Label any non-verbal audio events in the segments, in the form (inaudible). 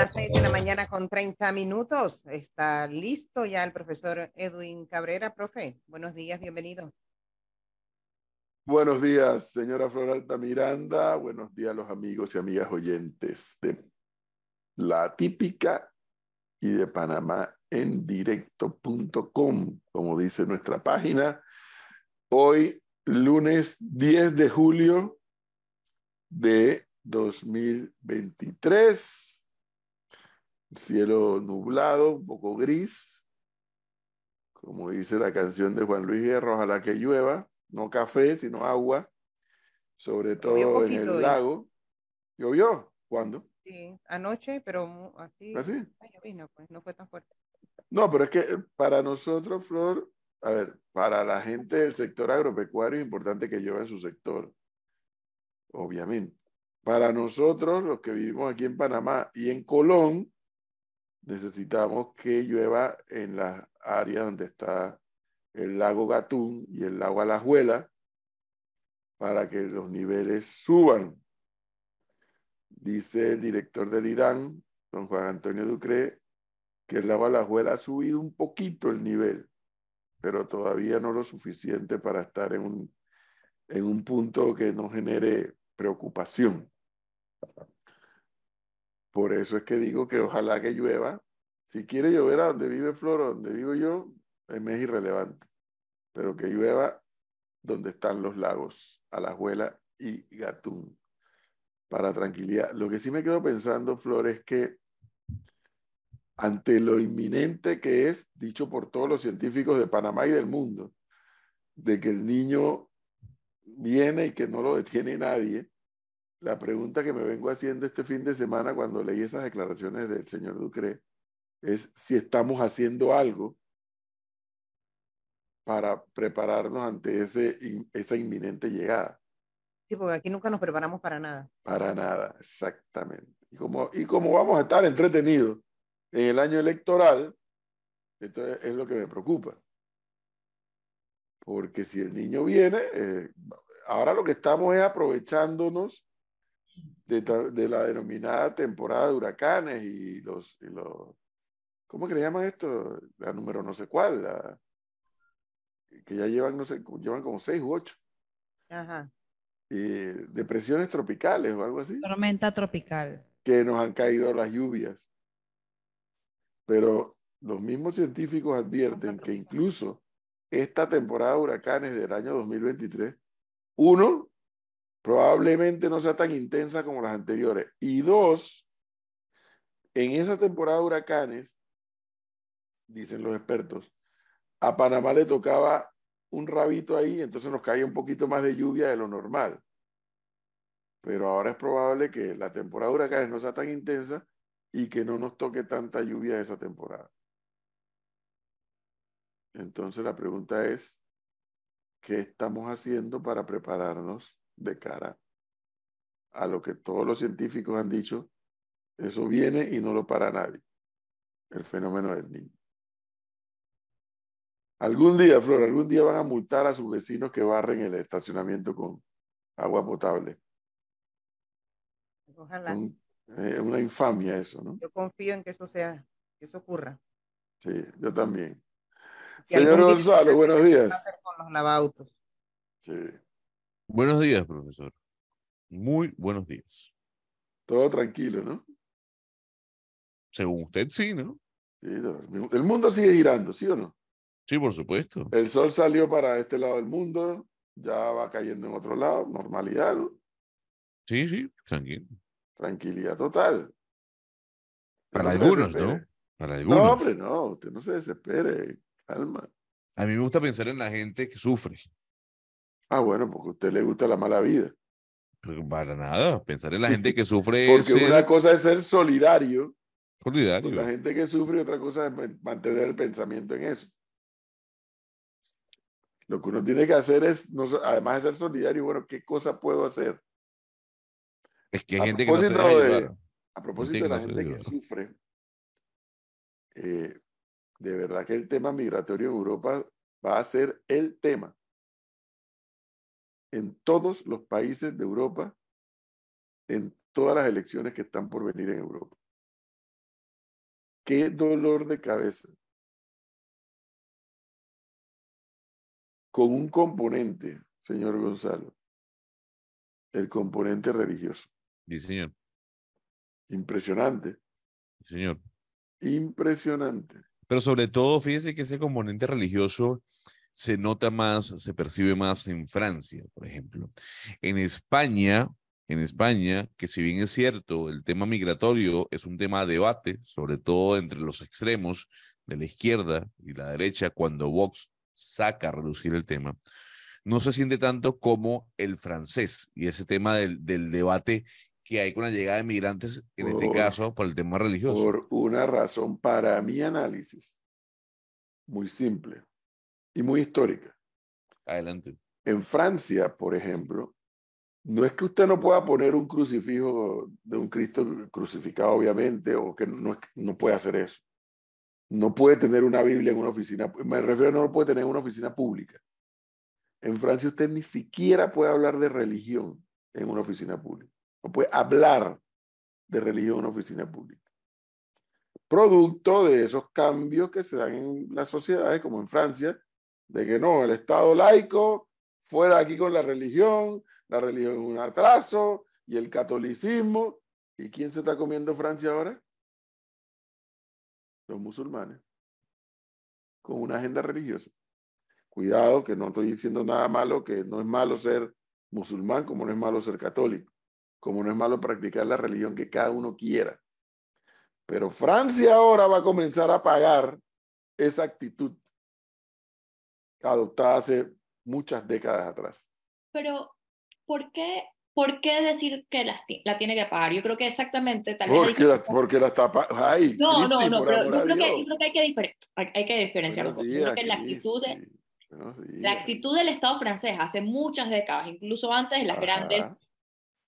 las seis de la mañana con 30 minutos. Está listo ya el profesor Edwin Cabrera. Profe, buenos días, bienvenido. Buenos días, señora Floralta Miranda. Buenos días, los amigos y amigas oyentes de La Típica y de Panamá en directo.com, como dice nuestra página. Hoy, lunes 10 de julio de 2023 cielo nublado, un poco gris, como dice la canción de Juan Luis Guerra, ojalá que llueva, no café, sino agua, sobre todo en el lago. ¿Llovió? ¿Cuándo? Sí, anoche, pero así. ¿Así? ¿Ah, pues, no fue tan fuerte. No, pero es que para nosotros, Flor, a ver, para la gente del sector agropecuario es importante que llueva en su sector, obviamente. Para nosotros, los que vivimos aquí en Panamá y en Colón, necesitamos que llueva en las áreas donde está el lago Gatún y el lago Alajuela para que los niveles suban. Dice el director del IDAN, don Juan Antonio Ducre, que el lago Alajuela ha subido un poquito el nivel, pero todavía no lo suficiente para estar en un, en un punto que no genere preocupación. Por eso es que digo que ojalá que llueva. Si quiere llover a donde vive Flor donde vivo yo, es irrelevante. Pero que llueva donde están los lagos, Alajuela y Gatún, para tranquilidad. Lo que sí me quedo pensando, Flor, es que ante lo inminente que es, dicho por todos los científicos de Panamá y del mundo, de que el niño viene y que no lo detiene nadie, la pregunta que me vengo haciendo este fin de semana cuando leí esas declaraciones del señor Ducre es si estamos haciendo algo para prepararnos ante ese, esa inminente llegada. Sí, porque aquí nunca nos preparamos para nada. Para nada, exactamente. Y como, y como vamos a estar entretenidos en el año electoral, esto es, lo que me preocupa. Porque si el niño viene, eh, ahora lo que estamos es aprovechándonos de, la denominada temporada de huracanes y los, los, ¿cómo que le llaman esto? La número no sé cuál, la, que ya llevan, no sé, llevan como seis u ocho. Ajá. Y depresiones tropicales o algo así. Tormenta tropical. Que nos han caído las lluvias. Pero los mismos científicos advierten que incluso esta temporada de huracanes del año 2023, uno, probablemente no sea tan intensa como las anteriores. Y dos, en esa temporada de huracanes, dicen los expertos, a Panamá le tocaba un rabito ahí, entonces nos caía un poquito más de lluvia de lo normal. Pero ahora es probable que la temporada de huracanes no sea tan intensa y que no nos toque tanta lluvia esa temporada. Entonces la pregunta es, ¿qué estamos haciendo para prepararnos de cara a lo que todos los científicos han dicho, eso viene y no lo para nadie, el fenómeno del niño. Algún día, Flor, algún día van a multar a sus vecinos que barren el estacionamiento con agua potable. Ojalá. Es una infamia eso, ¿no? Yo confío en que eso sea, que eso ocurra. Sí, yo también. Señor Gonzalo, buenos días. Con los lavautos. Sí. Buenos días, profesor. Muy buenos días. Todo tranquilo, ¿no? Según usted, sí, ¿no? Sí, el mundo sigue girando, ¿sí o no? Sí, por supuesto. El sol salió para este lado del mundo, ya va cayendo en otro lado, normalidad, ¿no? Sí, sí, tranquilo. Tranquilidad total. Para algunos, ¿no? Para algunos. No, hombre, no, usted no se desespere, calma. A mí me gusta pensar en la gente que sufre. Ah, bueno, porque a usted le gusta la mala vida. para nada, pensar en la gente que sufre. (laughs) porque una cosa es ser solidario. Solidario. la gente que sufre y otra cosa es mantener el pensamiento en eso. Lo que uno tiene que hacer es, además de ser solidario, bueno, ¿qué cosa puedo hacer? Es que hay gente que no se deja A propósito de la gente que sufre, eh, de verdad que el tema migratorio en Europa va a ser el tema en todos los países de Europa, en todas las elecciones que están por venir en Europa. qué dolor de cabeza. Con un componente, señor Gonzalo, el componente religioso. Sí, señor. Impresionante. Sí, señor. Impresionante. Pero sobre todo, fíjese que ese componente religioso se nota más, se percibe más en Francia, por ejemplo. En España, en España, que si bien es cierto, el tema migratorio es un tema de debate, sobre todo entre los extremos de la izquierda y la derecha, cuando Vox saca a reducir el tema, no se siente tanto como el francés y ese tema del, del debate que hay con la llegada de migrantes, en este caso, por el tema religioso. Por una razón para mi análisis, muy simple y muy histórica. Adelante. En Francia, por ejemplo, no es que usted no pueda poner un crucifijo de un Cristo crucificado, obviamente, o que no, no puede hacer eso. No puede tener una Biblia en una oficina, me refiero a no lo puede tener en una oficina pública. En Francia usted ni siquiera puede hablar de religión en una oficina pública. No puede hablar de religión en una oficina pública. Producto de esos cambios que se dan en las sociedades, como en Francia, de que no, el Estado laico, fuera aquí con la religión, la religión es un atraso, y el catolicismo. ¿Y quién se está comiendo Francia ahora? Los musulmanes, con una agenda religiosa. Cuidado, que no estoy diciendo nada malo, que no es malo ser musulmán, como no es malo ser católico, como no es malo practicar la religión que cada uno quiera. Pero Francia ahora va a comenzar a pagar esa actitud adoptada hace muchas décadas atrás. Pero, ¿por qué, por qué decir que la, ti- la tiene que pagar? Yo creo que exactamente tal vez... Porque la, porque la está pa- ¡Ay! No, no, no, pero yo creo, que, yo creo que hay que, diferen- hay, hay que diferenciarlo. Yo creo que la actitud, de, la actitud del Estado francés hace muchas décadas, incluso antes de las Ajá. grandes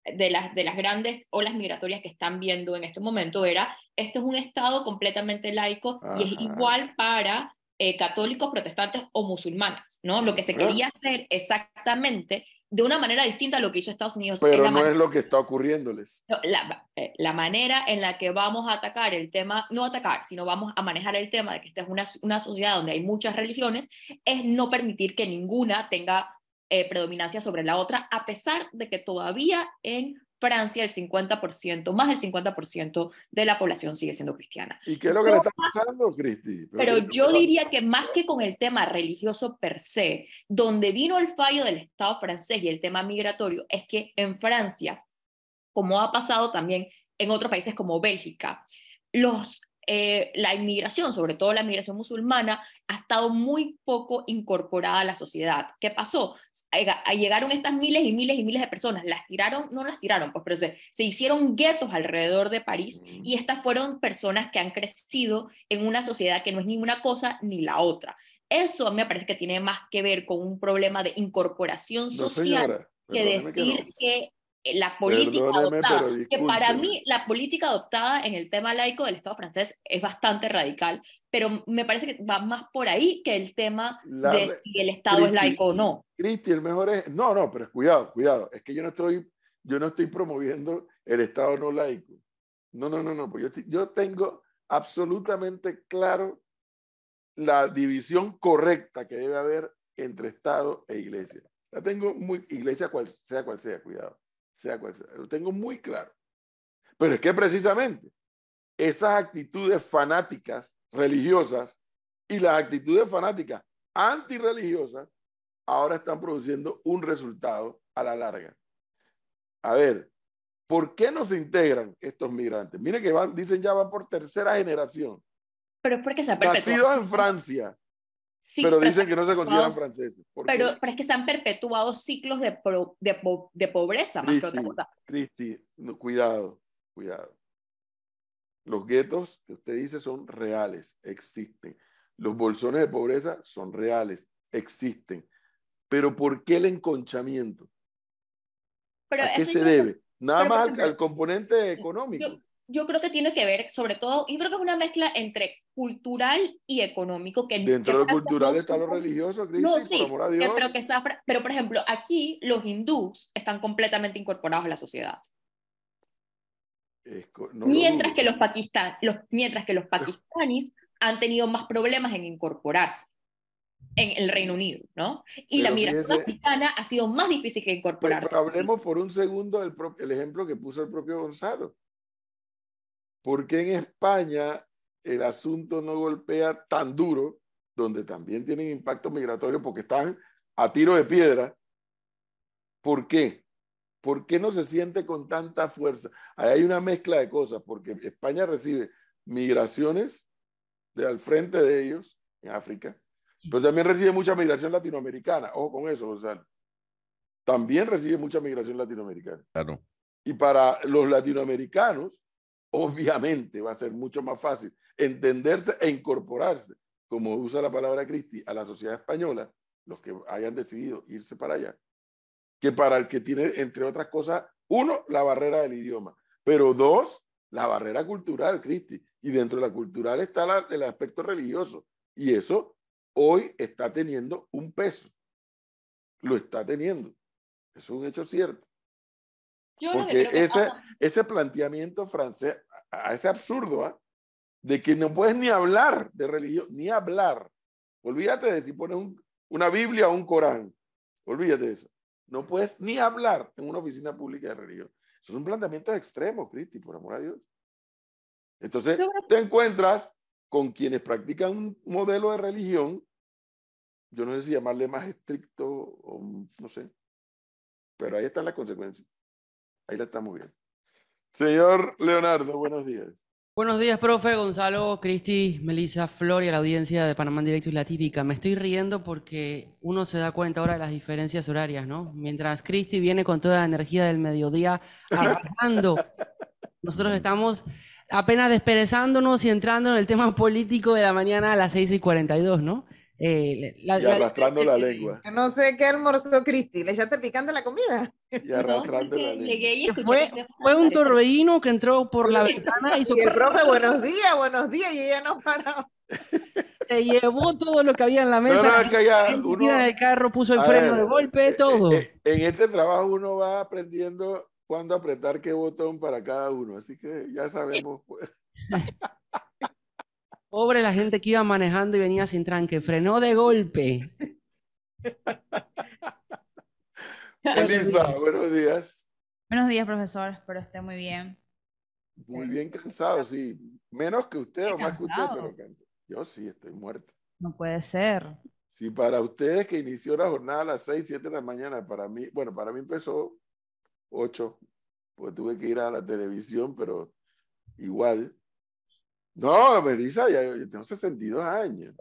de las, de las grandes olas migratorias que están viendo en este momento era, esto es un Estado completamente laico y es igual para eh, católicos, protestantes o musulmanes, ¿no? Lo que se quería hacer exactamente de una manera distinta a lo que hizo Estados Unidos. Pero no es lo que está ocurriéndoles. no, la, eh, la manera en la que vamos a atacar el tema, no atacar, sino vamos a manejar el tema de que esta es una, una sociedad donde hay muchas religiones, es no permitir que ninguna tenga eh, predominancia sobre la otra, a pesar de que todavía en Francia el 50%, más del 50% de la población sigue siendo cristiana. ¿Y qué es lo que le está pasando, Cristi? Pero ¿qué es lo yo diría que más que con el tema religioso per se, donde vino el fallo del Estado francés y el tema migratorio, es que en Francia, como ha pasado también en otros países como Bélgica, los, eh, la inmigración, sobre todo la inmigración musulmana, ha estado muy poco incorporada a la sociedad. ¿Qué pasó? Llega- Llegaron estas miles y miles y miles de personas, las tiraron, no las tiraron, pues, pero se, se hicieron guetos alrededor de París Mm. y estas fueron personas que han crecido en una sociedad que no es ni una cosa ni la otra. Eso a mí me parece que tiene más que ver con un problema de incorporación No, social señora, que decir no. que, la política adoptada, que para mí la política adoptada en el tema laico del Estado francés es bastante radical, pero me parece que va más por ahí que el tema La de si el Estado es Cristi, laico o no. Cristi, el mejor es. No, no, pero cuidado, cuidado. Es que yo no estoy, yo no estoy promoviendo el Estado no laico. No, no, no, no. Pues yo, estoy- yo tengo absolutamente claro la división correcta que debe haber entre Estado e Iglesia. La tengo muy, Iglesia cual, sea cual sea, cuidado, sea cual sea. Lo tengo muy claro. Pero es que precisamente esas actitudes fanáticas religiosas y las actitudes fanáticas antirreligiosas ahora están produciendo un resultado a la larga. A ver, ¿por qué no se integran estos migrantes? Mire que van, dicen ya van por tercera generación, Pero es porque se han perpetuado. nacidos en Francia, Sí, pero pero dicen que no se consideran franceses. ¿Por Pero, pero es que se han perpetuado ciclos de, pro- de, de pobreza más que otra Cristi, cosa. Cristi, no, cuidado, cuidado. Los guetos que usted dice son reales, existen. Los bolsones de pobreza son reales, existen. Pero ¿por qué el enconchamiento? Pero ¿A qué se debe? Nada pero, más al, componente económico. yo- yo creo que tiene que ver, sobre todo, yo creo que es una mezcla entre cultural y económico. Que, Dentro que de cultural no está lo religioso, Cristi, No, por sí, amor a que- Dios. pero, que sea fra- pero por ejemplo, aquí los hindús están completamente incorporados a la sociedad. mientras, que los los, mientras que los (laughs) pakistaníes han tenido más problemas en incorporarse en el Reino Unido, ¿no? Y la migración africana ha sido más difícil que incorporarse. Pero, hablemos por un segundo del el ejemplo que puso el propio Gonzalo. ¿Por qué en España el asunto no golpea tan duro, donde también tienen impacto migratorio porque están a tiro de piedra? ¿Por qué? ¿Por qué no se siente con tanta fuerza? Ahí hay una mezcla de cosas, porque España recibe migraciones de al frente de ellos en África, pero también recibe mucha migración latinoamericana. Ojo con eso, Gonzalo. También recibe mucha migración latinoamericana. Claro. Y para los latinoamericanos, obviamente va a ser mucho más fácil entenderse e incorporarse, como usa la palabra Cristi, a la sociedad española, los que hayan decidido irse para allá, que para el que tiene, entre otras cosas, uno, la barrera del idioma, pero dos, la barrera cultural, Cristi. Y dentro de la cultural está el aspecto religioso. Y eso hoy está teniendo un peso. Lo está teniendo. Es un hecho cierto. Porque ese, ese planteamiento francés, a ese absurdo, ¿ah? de que no puedes ni hablar de religión, ni hablar. Olvídate de si pones una Biblia o un Corán. Olvídate de eso. No puedes ni hablar en una oficina pública de religión. Eso es un planteamiento extremo, Cristi, por amor a Dios. Entonces, te encuentras con quienes practican un modelo de religión, yo no sé si llamarle más estricto o no sé, pero ahí están las consecuencias. Ahí la estamos viendo. Señor Leonardo, buenos días. Buenos días, profe, Gonzalo, Cristi, Melissa, Flor y a la audiencia de Panamá en Directo y La Típica. Me estoy riendo porque uno se da cuenta ahora de las diferencias horarias, ¿no? Mientras Cristi viene con toda la energía del mediodía arrasando, (laughs) nosotros estamos apenas desperezándonos y entrando en el tema político de la mañana a las 6 y 42, ¿no? Eh, y arrastrando (laughs) la, lengua. No sé qué almorzó Cristi, ¿le echaste picante la comida? Y arrastrando la lengua. fue, un torbellino que entró por la ventana y, y el profe, buenos días, buenos días, y ella no paró. Se llevó todo lo que había en la mesa. No, no, que ya uno, el carro, puso el freno de golpe, eh, todo. Eh, en este trabajo uno va aprendiendo cuándo apretar qué botón para cada uno, así que ya sabemos. Pues. (laughs) Pobre la gente que iba manejando y venía sin tranque, frenó de golpe. (laughs) Elisa, buenos días. Buenos días, profesor. Espero esté muy bien. Muy bien cansado, sí. Menos que usted o más que usted, pero cansado. Yo sí, estoy muerto. No puede ser. Sí, para ustedes que inició la jornada a las 6, 7 de la mañana, para mí, bueno, para mí empezó 8, pues tuve que ir a la televisión, pero igual. No, Melissa, ya yo tengo 62 años.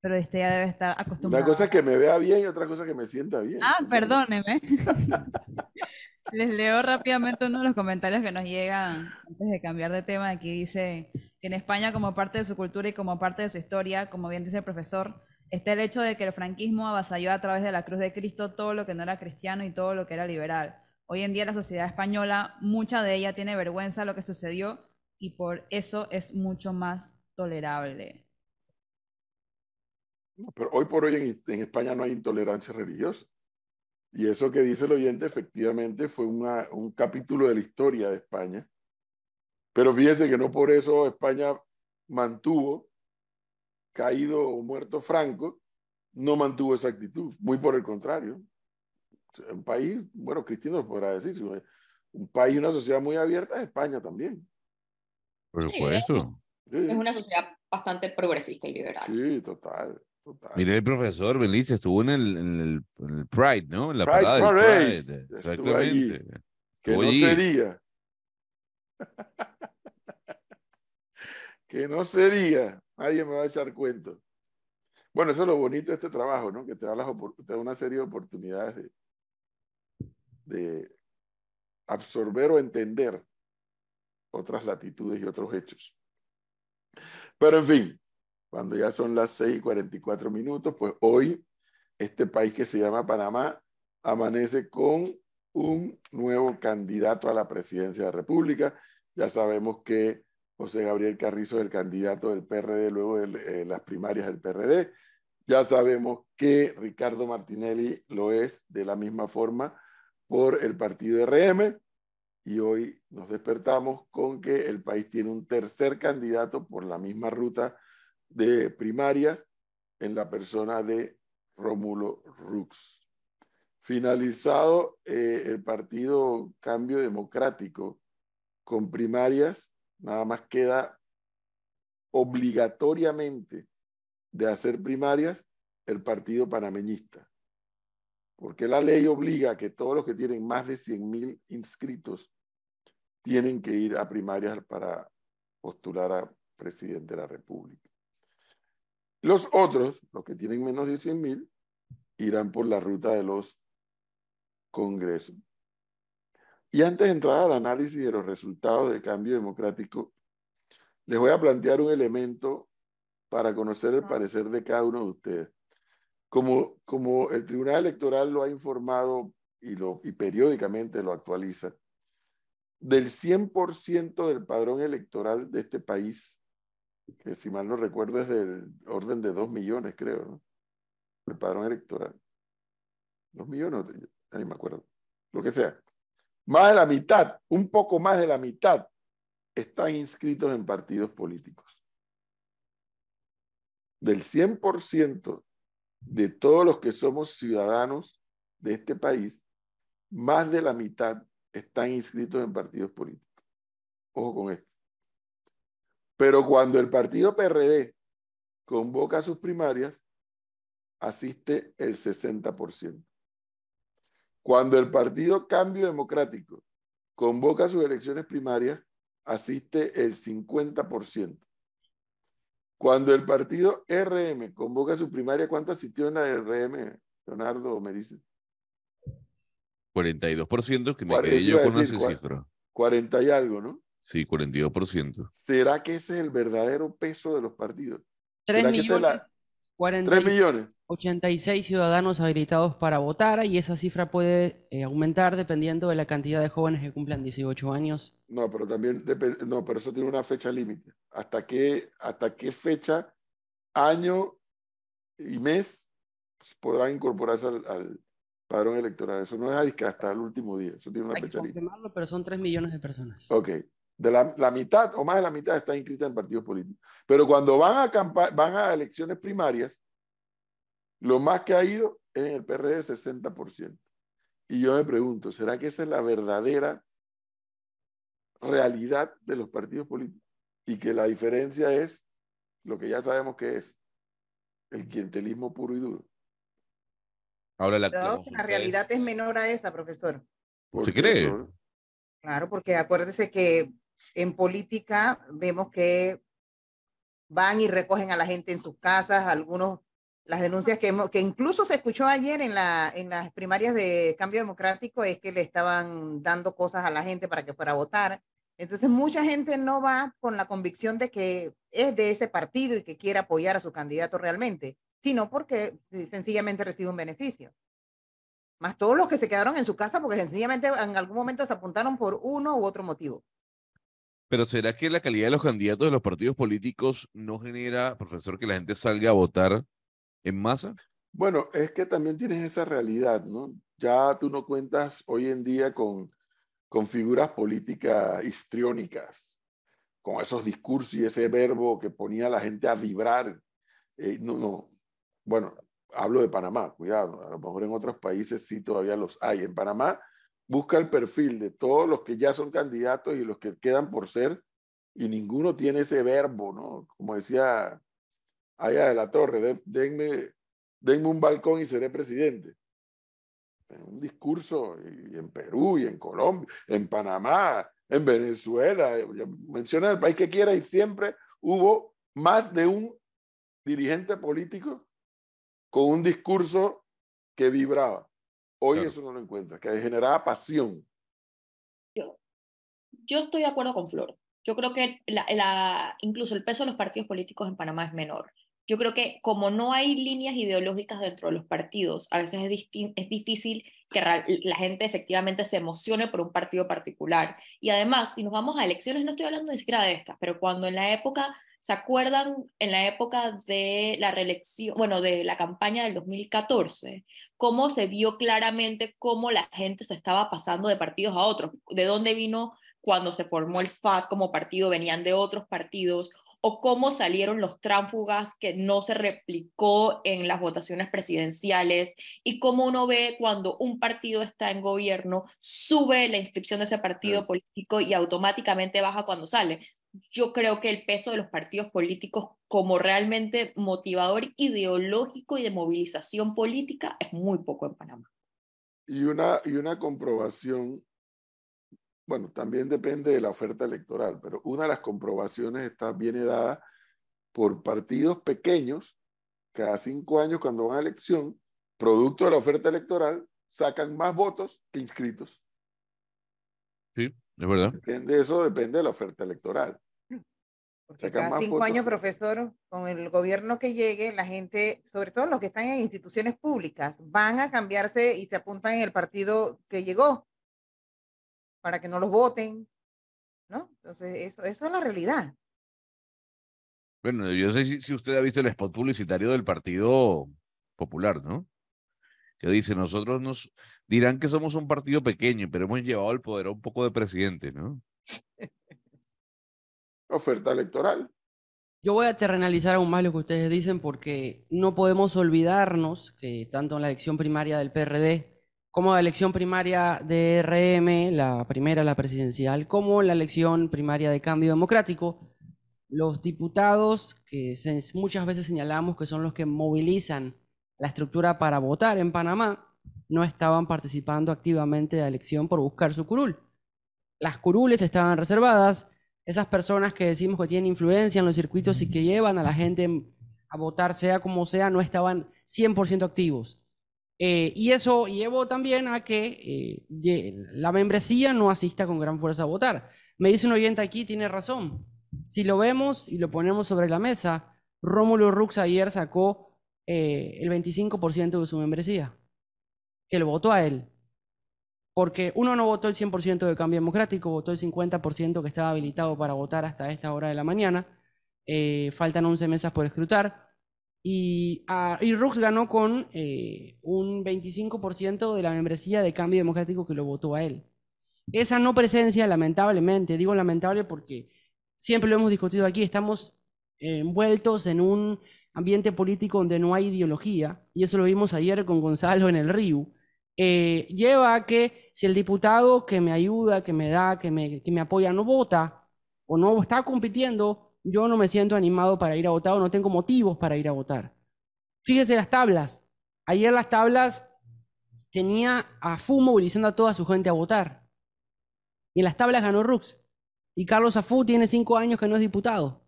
Pero este ya debe estar acostumbrado. Una cosa es que me vea bien y otra cosa es que me sienta bien. Ah, perdóneme. (laughs) Les leo rápidamente uno de los comentarios que nos llegan antes de cambiar de tema. Aquí dice que en España, como parte de su cultura y como parte de su historia, como bien dice el profesor, está el hecho de que el franquismo avasalló a través de la cruz de Cristo todo lo que no era cristiano y todo lo que era liberal. Hoy en día la sociedad española, mucha de ella tiene vergüenza de lo que sucedió y por eso es mucho más tolerable. pero hoy por hoy en, España no hay intolerancia religiosa. Y eso que dice el oyente efectivamente fue un capítulo de la historia de España. Pero fíjense que no por eso España mantuvo, caído o muerto Franco, no mantuvo esa actitud. Muy por el contrario. Un país, bueno, Cristiano podrá decir, un país, una sociedad muy abierta es España también. Por supuesto. Es una sociedad bastante progresista y liberal. Sí, total. total. Mire, el profesor Belice estuvo en el, en el, en el Pride, ¿no? En la Pride parada Parade. Pride. Exactamente. Que no sería. (laughs) que no sería. Nadie me va a echar cuento. Bueno, eso es lo bonito de este trabajo, ¿no? Que te da, las te da una serie de oportunidades de, de absorber o entender otras latitudes y otros hechos. Pero en fin, cuando ya son las 6 y 44 minutos, pues hoy este país que se llama Panamá amanece con un nuevo candidato a la presidencia de la República. Ya sabemos que José Gabriel Carrizo es el candidato del PRD luego de eh, las primarias del PRD. Ya sabemos que Ricardo Martinelli lo es de la misma forma por el partido RM y hoy nos despertamos con que el país tiene un tercer candidato por la misma ruta de primarias en la persona de Rómulo Rux. Finalizado eh, el partido Cambio Democrático con primarias, nada más queda obligatoriamente de hacer primarias el partido panameñista. Porque la ley obliga a que todos los que tienen más de 100 mil inscritos tienen que ir a primarias para postular a presidente de la República. Los otros, los que tienen menos de 100 mil, irán por la ruta de los congresos. Y antes de entrar al análisis de los resultados del cambio democrático, les voy a plantear un elemento para conocer el parecer de cada uno de ustedes. Como, como el Tribunal Electoral lo ha informado y, periódicamente lo actualiza, del 100% del padrón electoral de este país, que si mal no recuerdo es del orden de 2 millones, creo, ¿no? El padrón electoral. 2 millones, ni me acuerdo. Lo que sea. Más de la mitad, un poco más de la mitad, están inscritos en partidos políticos. Del 100% de todos los que somos ciudadanos de este país, más de la mitad están inscritos en partidos políticos. Ojo con esto. Pero cuando el partido PRD convoca sus primarias, asiste el 60%. Cuando el partido Cambio Democrático convoca sus elecciones primarias, asiste el 50%. Cuando el partido RM convoca su primaria, ¿cuánto asistió en la RM, Leonardo me dice? 42%, que me quedé yo con esa cifra. 40 y algo, ¿no? Sí, 42%. ¿Será que ese es el verdadero peso de los partidos? 3 millones. 3 millones. 86 ciudadanos habilitados para votar y esa cifra puede eh, aumentar dependiendo de la cantidad de jóvenes que cumplan 18 años. No, pero también no, pero eso tiene una fecha límite. ¿Hasta qué, ¿Hasta qué fecha, año y mes podrán incorporarse al, padrón electoral? Eso no es hasta el último día. Eso tiene una Hay fecha que confirmarlo, pero son 3 millones de personas. Ok. De la, la, mitad o más de la mitad está inscrita en partidos políticos. Pero cuando van a, van a elecciones primarias, lo más que ha ido es en el PRD 60%. Y yo me pregunto, ¿será que esa es la verdadera realidad de los partidos políticos? Y que la diferencia es lo que ya sabemos que es el clientelismo puro y duro. Ahora la, realidad es... menor a esa, profesor. ¿Usted cree? Claro, porque acuérdese que en política vemos que van y recogen a la gente en sus casas, algunos las denuncias que, que incluso se escuchó ayer en, la, en las primarias de cambio democrático es que le estaban dando cosas a la gente para que fuera a votar. Entonces mucha gente no va con la convicción de que es de ese partido y que quiere apoyar a su candidato realmente, sino porque sencillamente recibe un beneficio. Más todos los que se quedaron en su casa porque sencillamente en algún momento se apuntaron por uno u otro motivo. Pero ¿será que la calidad de los candidatos de los partidos políticos no genera, profesor, que la gente salga a votar en masa? Bueno, es que también tienes esa realidad, ¿no? Ya tú no cuentas hoy en día con, con figuras políticas histriónicas, con esos discursos y ese verbo que ponía a la gente a vibrar. Eh, no, no. Bueno, hablo de Panamá, cuidado, a lo mejor en otros países sí todavía los hay. En Panamá busca el perfil de todos los que ya son candidatos y los que quedan por ser, y ninguno tiene ese verbo, ¿no? Como decía allá de la torre, denme, denme un balcón y seré presidente. Un discurso y en Perú y en Colombia, en Panamá, en Venezuela, menciona el país que quiera y siempre hubo más de un dirigente político con un discurso que vibraba. Hoy eso no lo encuentra, que generaba pasión. Yo, yo estoy de acuerdo con Flor. Yo creo que la, la, incluso el peso de los partidos políticos en Panamá es menor yo creo que como no hay líneas ideológicas dentro de los partidos, a veces es, es difícil que la gente efectivamente se emocione por un partido particular. Y además, si nos vamos a elecciones, no estoy hablando ni siquiera de estas, pero cuando en la época, ¿se acuerdan en la época de la reelección, bueno, de la campaña del 2014, cómo se vio claramente cómo la gente se estaba pasando de partidos a otros? ¿De dónde vino cuando se formó el FAT como partido? Venían de otros partidos o cómo salieron los tránsfugas que no se replicó en las votaciones presidenciales y cómo uno ve cuando un partido está en gobierno, sube la inscripción de ese partido político y automáticamente baja cuando sale. Yo creo que el peso de los partidos políticos como realmente motivador ideológico y de movilización política es muy poco en Panamá. Y una, y una comprobación bueno, también depende de la oferta electoral, pero una de las comprobaciones está, viene dada por partidos pequeños, cada cinco años cuando van a elección, producto de la oferta electoral, sacan más votos que inscritos. Sí, es verdad. Depende, eso depende de la oferta electoral. Porque cada cinco años, profesor, con el gobierno que llegue, la gente, sobre todo los que están en instituciones públicas, van a cambiarse y se apuntan en el partido que llegó para que no los voten, ¿no? Entonces, eso, eso es la realidad. Bueno, yo sé si, usted ha visto el spot publicitario del Partido Popular, ¿no? Que dice, nosotros nos dirán que somos un partido pequeño, pero hemos llevado el poder a un poco de presidente, ¿no? (laughs) Oferta electoral. Yo voy a terrenalizar aún más lo que ustedes dicen porque no podemos olvidarnos que tanto en la elección primaria del PRD como la elección primaria de RM, la primera, la presidencial, como la elección primaria de cambio democrático, los diputados que muchas veces señalamos que son los que movilizan la estructura para votar en Panamá, no estaban participando activamente de la elección por buscar su curul. Las curules estaban reservadas, esas personas que decimos que tienen influencia en los circuitos y que llevan a la gente a votar sea como sea, no estaban 100% activos. Eh, y eso llevó también a que eh, la membresía no asista con gran fuerza a votar. Me dice un oyente aquí, tiene razón. Si lo vemos y lo ponemos sobre la mesa, Rómulo Rux ayer sacó eh, el 25% de su membresía, que lo votó a él. Porque uno no votó el 100% de cambio democrático, votó el 50% que estaba habilitado para votar hasta esta hora de la mañana. faltan 11 mesas por escrutar. Y, uh, Rux ganó con eh, un 25% de la membresía de Cambio Democrático que lo votó a él. Esa no presencia, lamentablemente, digo lamentable porque siempre lo hemos discutido aquí, estamos envueltos en un ambiente político donde no hay ideología, y eso lo vimos ayer con Gonzalo en el RIU, eh, lleva a que si el diputado que me ayuda, que me da, que me, apoya no vota o no está compitiendo, yo no me siento animado para ir a votar o no tengo motivos para ir a votar. Fíjese las tablas. Ayer las tablas tenía a FU movilizando a toda su gente a votar. Y en las tablas ganó Rux. Y Carlos Afú tiene cinco años que no es diputado.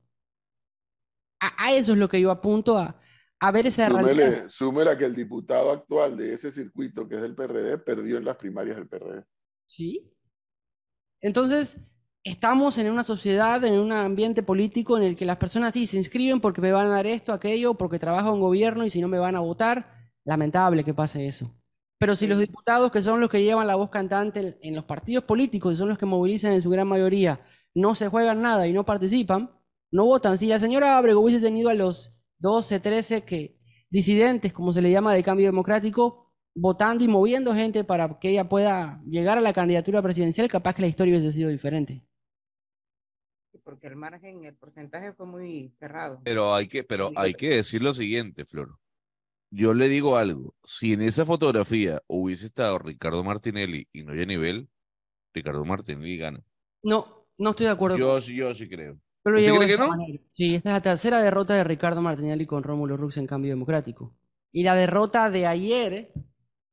A, eso es lo que yo apunto a, a ver esa realidad. Súmela que el diputado actual de ese circuito, que es del PRD, perdió en las primarias del PRD. Sí. Entonces, estamos en una sociedad, en un ambiente político en el que las personas sí se inscriben porque me van a dar esto, aquello, porque trabajo en gobierno y si no me van a votar, lamentable que pase eso. Pero si los diputados, que son los que llevan la voz cantante en los partidos políticos y son los que movilizan en su gran mayoría, no se juegan nada y no participan, no votan. Si la señora Abrego hubiese tenido a los 12, 13 que, disidentes, como se le llama, de cambio democrático, votando y moviendo gente para que ella pueda llegar a la candidatura presidencial, capaz que la historia hubiese sido diferente porque el margen, el porcentaje fue muy cerrado. Pero hay que, pero hay que decir lo siguiente, Flor. Yo le digo algo, si en esa fotografía hubiese estado Ricardo Martinelli y no nivel, Ricardo Martinelli gana. No, no estoy de acuerdo. Yo, sí, yo sí creo. ¿Usted cree que no? Sí, esta es la tercera derrota de Ricardo Martinelli con Rómulo Rux en cambio democrático. Y la derrota de ayer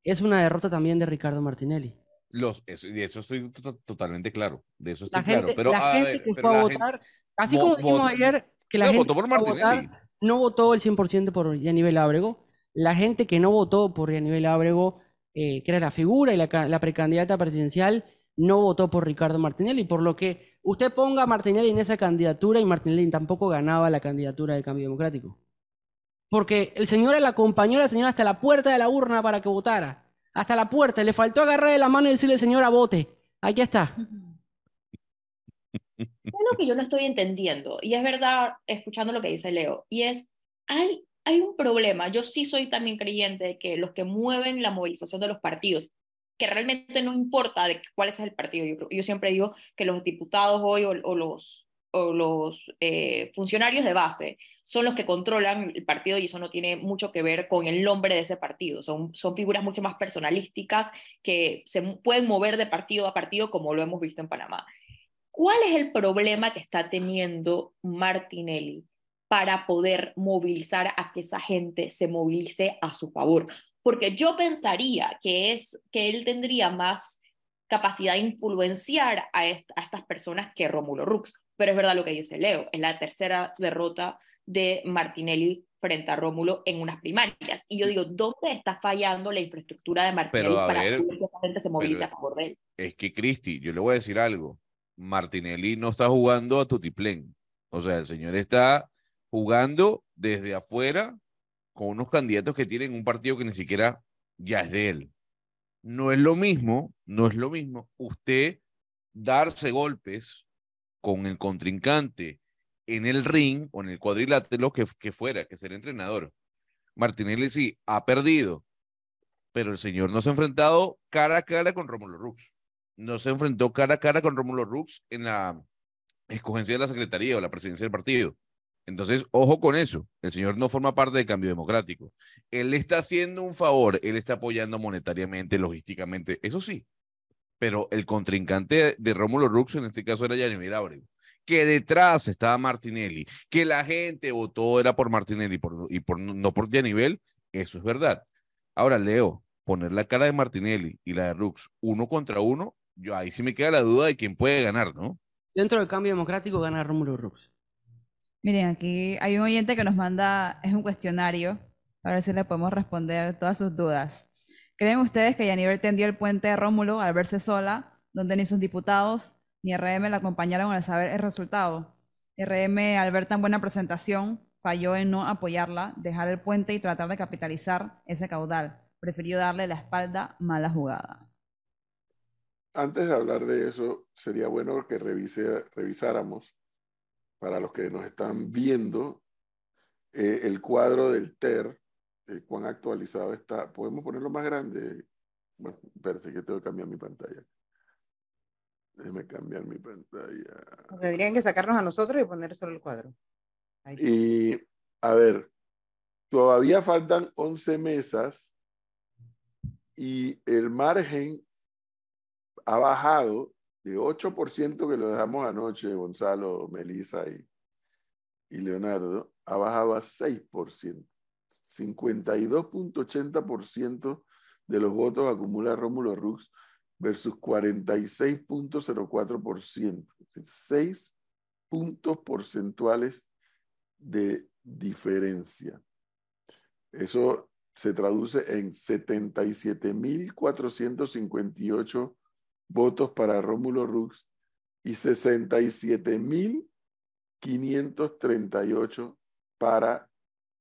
es una derrota también de Ricardo Martinelli. Los, eso, y eso estoy totalmente claro. De eso estoy claro. Pero, la gente que fue a votar, así como dijimos ayer, que la gente votó por Martinelli. no votó el 100% por Yanivel Ábrego. La gente que no votó por Yanivel Ábrego, eh, que era la figura y la, la, precandidata presidencial, no votó por Ricardo Martinelli. Por lo que usted ponga a Martinelli en esa candidatura y Martinelli tampoco ganaba la candidatura del cambio democrático. Porque el señor la acompañó a la señora hasta la puerta de la urna para que votara. Hasta la puerta. Le faltó agarrarle la mano y decirle, señora, bote. Aquí está. Es lo que yo no estoy entendiendo, y es verdad, escuchando lo que dice Leo, y es, hay, hay un problema. Yo sí soy también creyente de que los que mueven la movilización de los partidos, que realmente no importa de cuál es el partido, yo, yo siempre digo que los diputados hoy o, o los, o los eh, funcionarios de base son los que controlan el partido y eso no tiene mucho que ver con el nombre de ese partido. Son, son figuras mucho más personalísticas que se pueden mover de partido a partido como lo hemos visto en Panamá. ¿Cuál es el problema que está teniendo Martinelli para poder movilizar a que esa gente se movilice a su favor? Porque yo pensaría que, es, que él tendría más capacidad de influenciar a, est a estas personas que Rómulo Rux. Pero es verdad lo que dice Leo, es la tercera derrota de Martinelli frente a Rómulo en unas primarias. Y yo digo, ¿dónde está fallando la infraestructura de Martinelli para ver, que esa gente se movilice a favor de él? Es que, Cristi, yo le voy a decir algo. Martinelli no está jugando a tutiplén. O sea, el señor está jugando desde afuera con unos candidatos que tienen un partido que ni siquiera ya es de él. No es lo mismo, no es lo mismo usted darse golpes con el contrincante en el ring o en el cuadrilátero que, fuera, que ser entrenador. Martinelli sí ha perdido, pero el señor no se ha enfrentado cara a cara con Rómulo Rux no se enfrentó cara a cara con Rómulo Rux en la escogencia de la secretaría o la presidencia del partido. Entonces, ojo con eso. El señor no forma parte del cambio democrático. Él le está haciendo un favor, él está apoyando monetariamente, logísticamente, eso sí. Pero el contrincante de Rómulo Rux en este caso era Yanimir Ábrego, que detrás estaba Martinelli, que la gente votó era por Martinelli y por, no por Yanivel, eso es verdad. Ahora, Leo, poner la cara de Martinelli y la de Rux uno contra uno, yo ahí sí me queda la duda de quién puede ganar, ¿no? Dentro del cambio democrático gana Rómulo Rux. Miren, aquí hay un oyente que nos manda, es un cuestionario, para ver si le podemos responder todas sus dudas. ¿Creen ustedes que Yanivel tendió el puente de Rómulo al verse sola, donde ni sus diputados ni RM la acompañaron al saber el resultado? RM, al ver tan buena presentación, falló en no apoyarla, dejar el puente y tratar de capitalizar ese caudal. Prefirió darle la espalda mala jugada antes de hablar de eso, sería bueno que revisáramos, para los que nos están viendo, eh, el cuadro del TER, eh, cuán actualizado está. ¿Podemos ponerlo más grande? Bueno, parece que tengo que cambiar mi pantalla. Déjeme cambiar mi pantalla. Tendrían que sacarnos a nosotros y poner solo el cuadro. Y, a ver, todavía faltan 11 mesas y el margen ha bajado de 8% que lo dejamos anoche, Gonzalo, Melissa y, y Leonardo, ha bajado a 6%. 52.80% de los votos acumula Rómulo Rux versus 46.04%. 6 puntos porcentuales de diferencia. Eso se traduce en 77.458 votos para Rómulo Rux y 67.538 para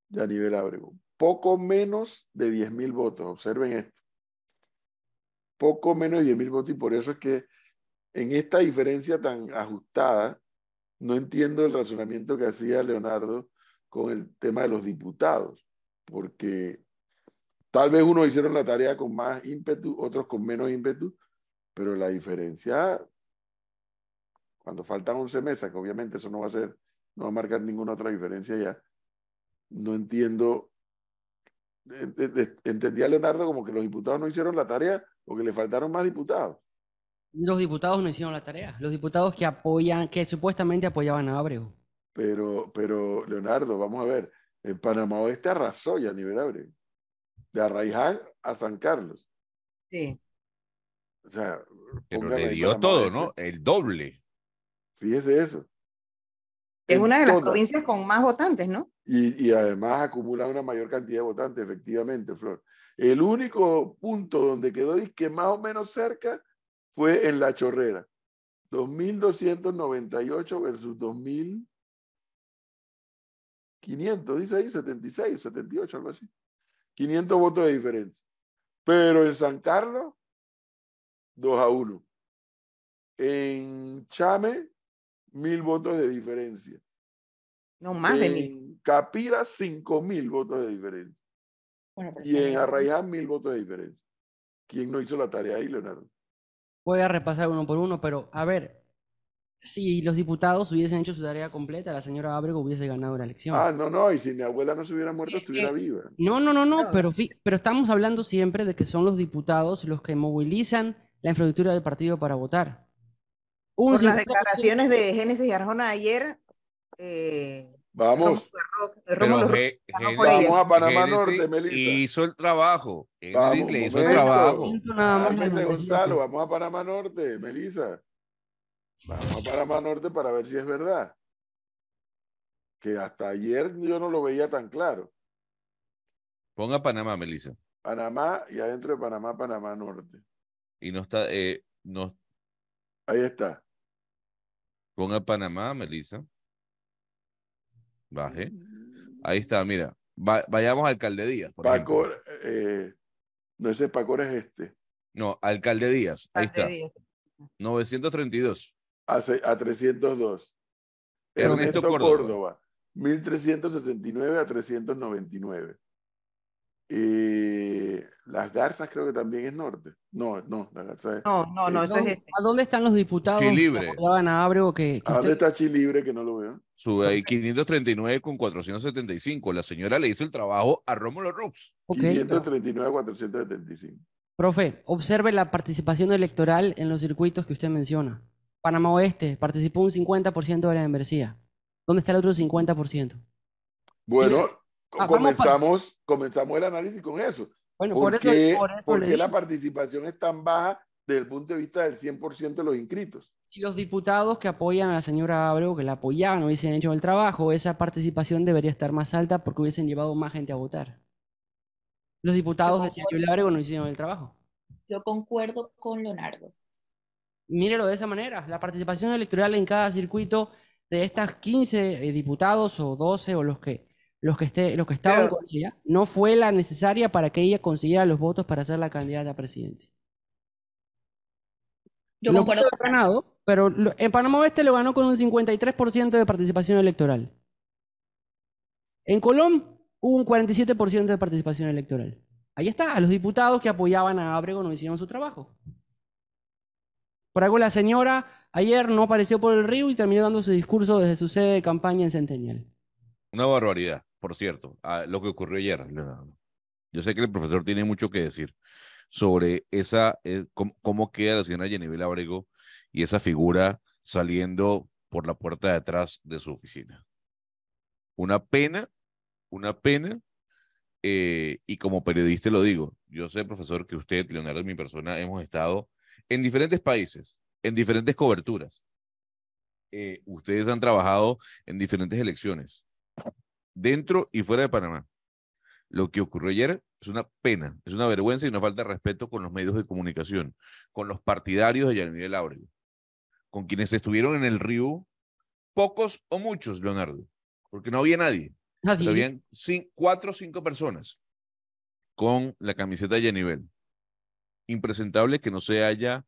Yanivel Abrego. Poco menos de 10.000 votos, observen esto. Poco menos de 10.000 votos y por eso es que en esta diferencia tan ajustada, no entiendo el razonamiento que hacía Leonardo con el tema de los diputados, porque tal vez unos hicieron la tarea con más ímpetu, otros con menos ímpetu, pero la diferencia, cuando faltan 11 mesas, que obviamente eso no va a ser, no va a marcar ninguna otra diferencia ya, no entiendo. Entendía Leonardo como que los diputados no hicieron la tarea o que le faltaron más diputados. Los diputados no hicieron la tarea. Los diputados que apoyan, que supuestamente apoyaban a Abreu. Pero, pero, Leonardo, vamos a ver, en Panamá Oeste arrasó ya a nivel Abreu. De Arraiján a San Carlos. Sí. O sea, pero le dio todo, ¿no? El doble. Fíjese eso. Es una de las provincias con más votantes, ¿no? Y, y, además acumula una mayor cantidad de votantes, efectivamente, Flor. El único punto donde quedó que más o menos cerca fue en La Chorrera. 2.298 versus 2.500, dice ahí, 76, 78, algo así. 500 votos de diferencia. Pero en San Carlos, 2 a 1. En Chame, mil votos de diferencia. No más de mil. En Capira, cinco mil votos de diferencia. Bueno, pero Y en. Arraiján, mil votos de diferencia. ¿Quién no hizo la tarea ahí, Leonardo? Voy a repasar uno por uno, pero a ver, si los diputados hubiesen hecho su tarea completa, la señora Ábrego hubiese ganado la elección. Ah, no, no, y si mi abuela no se hubiera muerto, estuviera viva. No, no, no, no, pero, pero estamos hablando siempre de que son los diputados los que movilizan la infraestructura del partido para votar. Un Por las 50% declaraciones de Génesis y Arjona ayer, eh, Vamos, Pero Génesis-. Vamos a Panamá Génesis Norte, Melissa. Hizo el trabajo. Génesis Vamos, le hizo el trabajo. Gonzalo, vamos a Panamá Norte, Melissa. Vamos a Panamá Norte para ver si es verdad. Que hasta ayer yo no lo veía tan claro. Ponga Panamá, Melissa. Panamá y adentro de Panamá, Panamá Norte. Y no está, eh, no, Ahí está. ponga Panamá, Melissa. Baje. Ahí está, mira. Va- vayamos a Alcalde Díaz, por eh, no ese Pacor es este. No, Alcalde Díaz. Ahí está. Díaz. 932. A, se- a 302. Ernesto Ernesto Córdoba. Córdoba. 1369 a 399. Eh, las Garzas creo que también es norte. No, no, las Garzas es. No, no, no, eso es ¿Dónde- este. ¿A dónde están los diputados que Chilibre. apoyaban a Ábrego que, que ¿A dónde usted- está Chilibre que no lo veo? Sube ahí 539 con 475. La señora le hizo el trabajo a Rómulo Rux. Ok, pero, 539 a 475. profe, observe la participación electoral en los circuitos que usted menciona. Panamá Oeste participó un 50% de la membresía. ¿Dónde está el otro 50%? Bueno, Ah, comenzamos, comenzamos el análisis con eso. Bueno, ¿Por, por eso, qué, por eso por le qué la participación es tan baja desde el punto de vista del 100% de los inscritos? Si los diputados que apoyan a la señora Abreu, que la apoyaban, hubiesen hecho el trabajo, esa participación debería estar más alta porque hubiesen llevado más gente a votar. Los diputados de señora Abreu no hicieron el trabajo. Yo concuerdo con Leonardo. Mírelo de esa manera. La participación electoral en cada circuito de estas 15 eh, diputados o 12 o los que, los que, esté, los que estaban Pero- con ella no fue la necesaria para que ella consiguiera los votos para ser la candidata a presidente. Yo haber ganado, pero lo- en Panamá Oeste lo ganó con un 53% de participación electoral. En Colón hubo un 47% de participación electoral. Ahí está, los diputados que apoyaban a Ábrego no hicieron su trabajo. Por algo la señora ayer no apareció por el río y terminó dando su discurso desde su sede de campaña en Centennial. Una barbaridad, por cierto, a lo que ocurrió ayer. Yo sé que el profesor tiene mucho que decir sobre esa, eh, cómo, queda la señora Yanivel Abrego y esa figura saliendo por la puerta de atrás de su oficina. Una pena, una pena, eh, y como periodista lo digo, yo sé, profesor, que usted, Leonardo y mi persona hemos estado en diferentes países, en diferentes coberturas. Eh, ustedes han trabajado en diferentes elecciones dentro y fuera de Panamá. Lo que ocurrió ayer es una pena, es una vergüenza y una falta de respeto con los medios de comunicación, con los partidarios de Yanibel Ábrego, con quienes estuvieron en el río, pocos o muchos, Leonardo, porque no había nadie, Nadie. pero habían cuatro o cinco personas con la camiseta de Yanibel. Impresentable que no se haya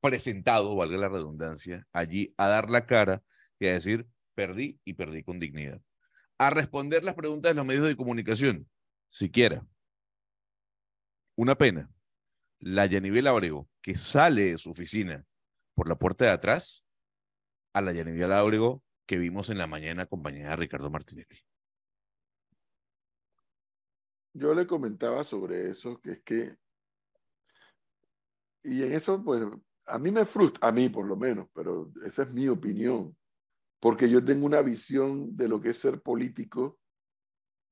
presentado, valga la redundancia, allí a dar la cara y a decir, perdí y perdí con dignidad a responder las preguntas de los medios de comunicación, siquiera. Una pena. La Yanivel Abrego, que sale de su oficina por la puerta de atrás, a la Yanivel Abrego que vimos en la mañana acompañada de Ricardo Martinelli. Yo le comentaba sobre eso, que es que, y en eso, pues, a mí me frustra, a mí por lo menos, pero esa es mi opinión, porque yo tengo una visión de lo que es ser político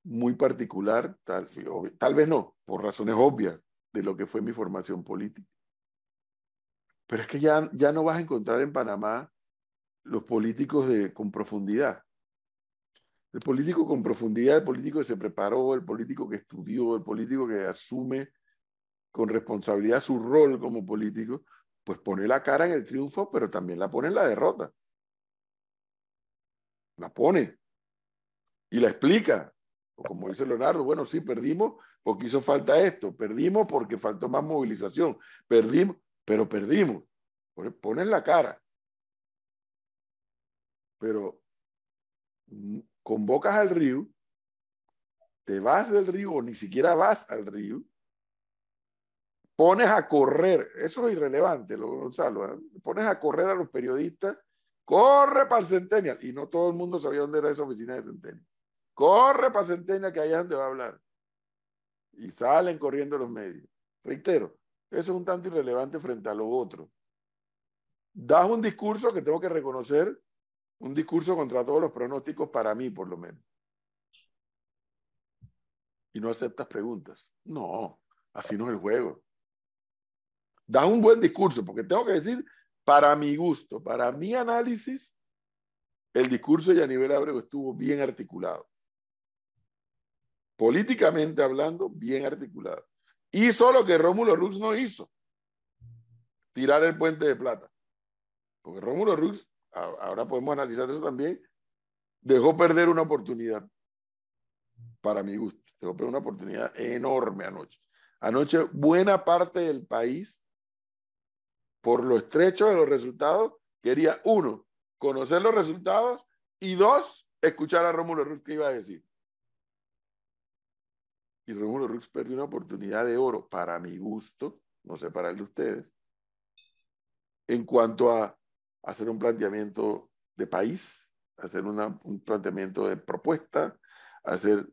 muy particular, tal, tal vez no, por razones obvias de lo que fue mi formación política. Pero es que ya, ya no vas a encontrar en Panamá los políticos de, con profundidad. El político con profundidad, el político que se preparó, el político que estudió, el político que asume con responsabilidad su rol como político, pues pone la cara en el triunfo, pero también la pone en la derrota. La pone. Y la explica. Como dice Leonardo, bueno, sí, perdimos porque hizo falta esto, perdimos porque faltó más movilización, perdimos, pero perdimos. Ponen la cara. Pero convocas al río, te vas del río o ni siquiera vas al río, pones a correr, eso es irrelevante, lo Gonzalo, ¿eh? pones a correr a los periodistas, corre para Centennial, y no todo el mundo sabía dónde era esa oficina de Centennial. Corre para Centennial, que allá es donde va a hablar. Y salen corriendo los medios. Reitero, eso es un tanto irrelevante frente a lo otro. Das un discurso que tengo que reconocer, un discurso contra todos los pronósticos para mí, por lo menos. Y no aceptas preguntas. No, así no es el juego. Das un buen discurso, porque tengo que decir, para mi gusto, para mi análisis, el discurso de Yanivel Abrego estuvo bien articulado políticamente hablando, bien articulado. Hizo lo que Rómulo Rux no hizo, tirar el puente de plata. Porque Rómulo Rux, ahora podemos analizar eso también, dejó perder una oportunidad, para mi gusto, dejó perder una oportunidad enorme anoche. Anoche buena parte del país, por lo estrecho de los resultados, quería, uno, conocer los resultados y dos, escuchar a Rómulo Rux que iba a decir. Y Rómulo Rux perdió una oportunidad de oro para mi gusto, no sé para el de ustedes, en cuanto a hacer un planteamiento de país, hacer un planteamiento de propuesta, hacer,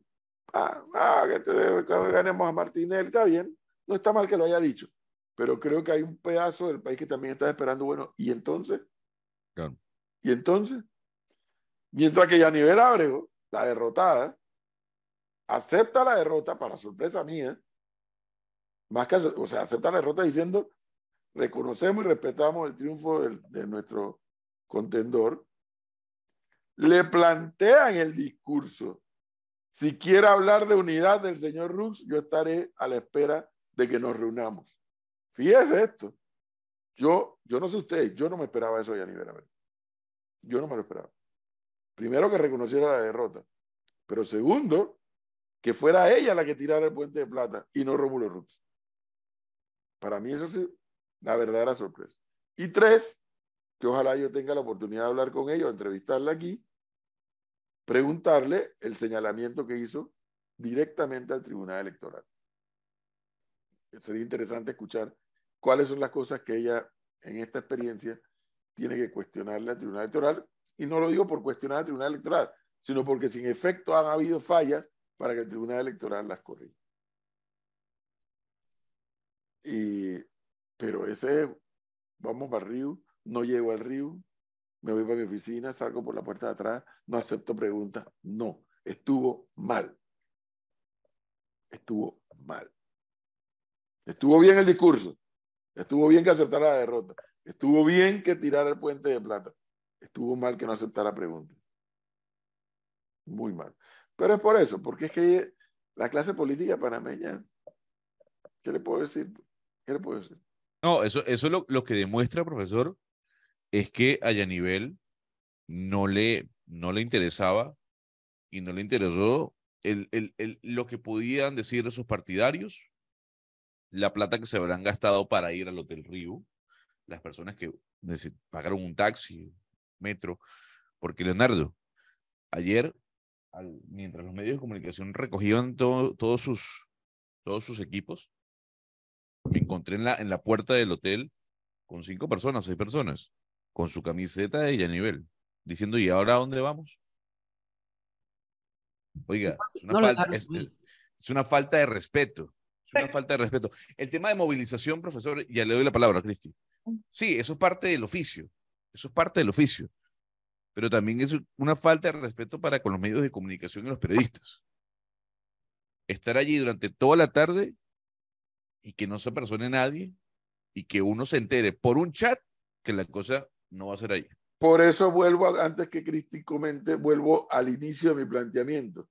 ah, ah que, te, ganemos a está bien, no está mal que lo haya dicho, pero creo que hay un pedazo del país que también está esperando, bueno, ¿y entonces? ¿Y entonces? Mientras que ya nivel Ábrego, la derrotada, acepta la derrota, para sorpresa mía, más que, o sea, acepta la derrota diciendo, reconocemos y respetamos el triunfo de, nuestro contendor, le plantean el discurso. Si quiere hablar de unidad del señor Rux, yo estaré a la espera de que nos reunamos. Fíjese esto. Yo, yo no sé ustedes, yo no me esperaba eso ya ni ver. Yo no me lo esperaba. Primero que reconociera la derrota, pero segundo, que fuera ella la que tirara el puente de plata y no Rómulo Rux. Para mí eso es la verdadera sorpresa. Y tres, que ojalá yo tenga la oportunidad de hablar con ellos, entrevistarla aquí, preguntarle el señalamiento que hizo directamente al Tribunal Electoral. Sería interesante escuchar cuáles son las cosas que ella en esta experiencia tiene que cuestionarle al Tribunal Electoral. Y no lo digo por cuestionar al Tribunal Electoral, sino porque sin efecto han habido fallas para que el Tribunal Electoral las corrija. Y, pero ese, vamos para el río, no llego al río, me voy para mi oficina, salgo por la puerta de atrás, no acepto preguntas. No, estuvo mal. Estuvo mal. Estuvo bien el discurso. Estuvo bien que aceptara la derrota. Estuvo bien que tirara el puente de plata. Estuvo mal que no aceptara preguntas. Muy mal. Pero es por eso, porque es que la clase política panameña, ¿qué le puedo decir? ¿Qué le puedo decir? No, eso, eso lo, lo que demuestra, profesor, es que a Yanivel no le, no le interesaba y no le interesó el, el, el, lo que podían decir esos partidarios, la plata que se habrán gastado para ir al Hotel Río, las personas que pagaron un taxi, metro, porque Leonardo, ayer mientras los medios de comunicación recogían todos, sus, todos sus equipos, me encontré en la, en la puerta del hotel con cinco personas, seis personas, con su camiseta de nivel diciendo, ¿y ahora a dónde vamos? Oiga, es una, falta, es, una falta de respeto. Es una falta de respeto. El tema de movilización, profesor, ya le doy la palabra a Cristi. Sí, eso es parte del oficio. Eso es parte del oficio pero también es una falta de respeto para con los medios de comunicación y los periodistas. Estar allí durante toda la tarde y que no se persone nadie y que uno se entere por un chat que la cosa no va a ser ahí. Por eso vuelvo, antes que Cristi comente, vuelvo al inicio de mi planteamiento.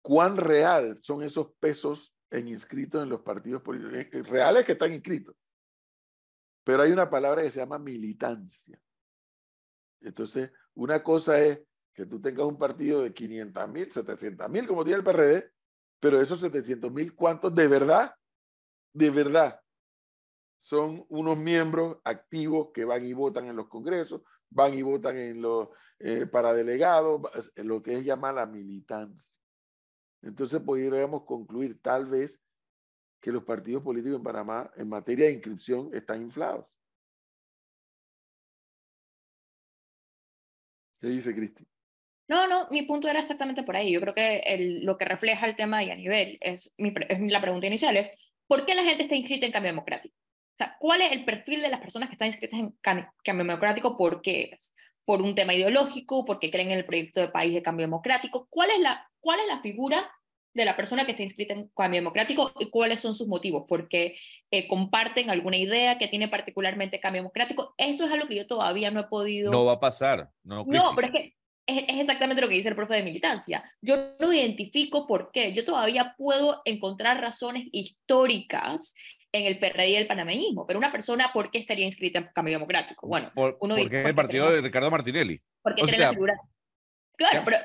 ¿Cuán real son esos pesos en inscritos en los partidos políticos? Eh, eh, reales que están inscritos. Pero hay una palabra que se llama militancia. Entonces, una cosa es que tú tengas un partido de 500 mil, 700 mil, como tiene el PRD, pero esos 700 mil, ¿cuántos de verdad, de verdad, son unos miembros activos que van y votan en los congresos, van y votan en los, eh, para delegados, lo que es llamar la militancia. Entonces podríamos concluir tal vez que los partidos políticos en Panamá en materia de inscripción están inflados. ¿Qué dice Cristi? No, no, mi punto era exactamente por ahí. Yo creo que lo que refleja el tema de a nivel es, es la pregunta inicial es, ¿por qué la gente está inscrita en Cambio Democrático? O sea, ¿cuál es el perfil de las personas que están inscritas en Cambio Democrático? ¿Por qué es? ¿Por un tema ideológico? ¿Porque creen en el proyecto de país de Cambio Democrático? ¿Cuál es la, cuál es la figura de la persona que está inscrita en Cambio Democrático y cuáles son sus motivos, porque eh, comparten alguna idea que tiene particularmente Cambio Democrático. Eso es algo que yo todavía no he podido... No va a pasar. No, no pero es que es, exactamente lo que dice el profe de militancia. Yo no identifico por qué. Yo todavía puedo encontrar razones históricas en el PRD y el panameñismo, pero una persona, ¿por qué estaría inscrita en Cambio Democrático? Bueno, por, uno porque es el partido de Ricardo Martinelli. Porque tiene la figura. Claro, pero,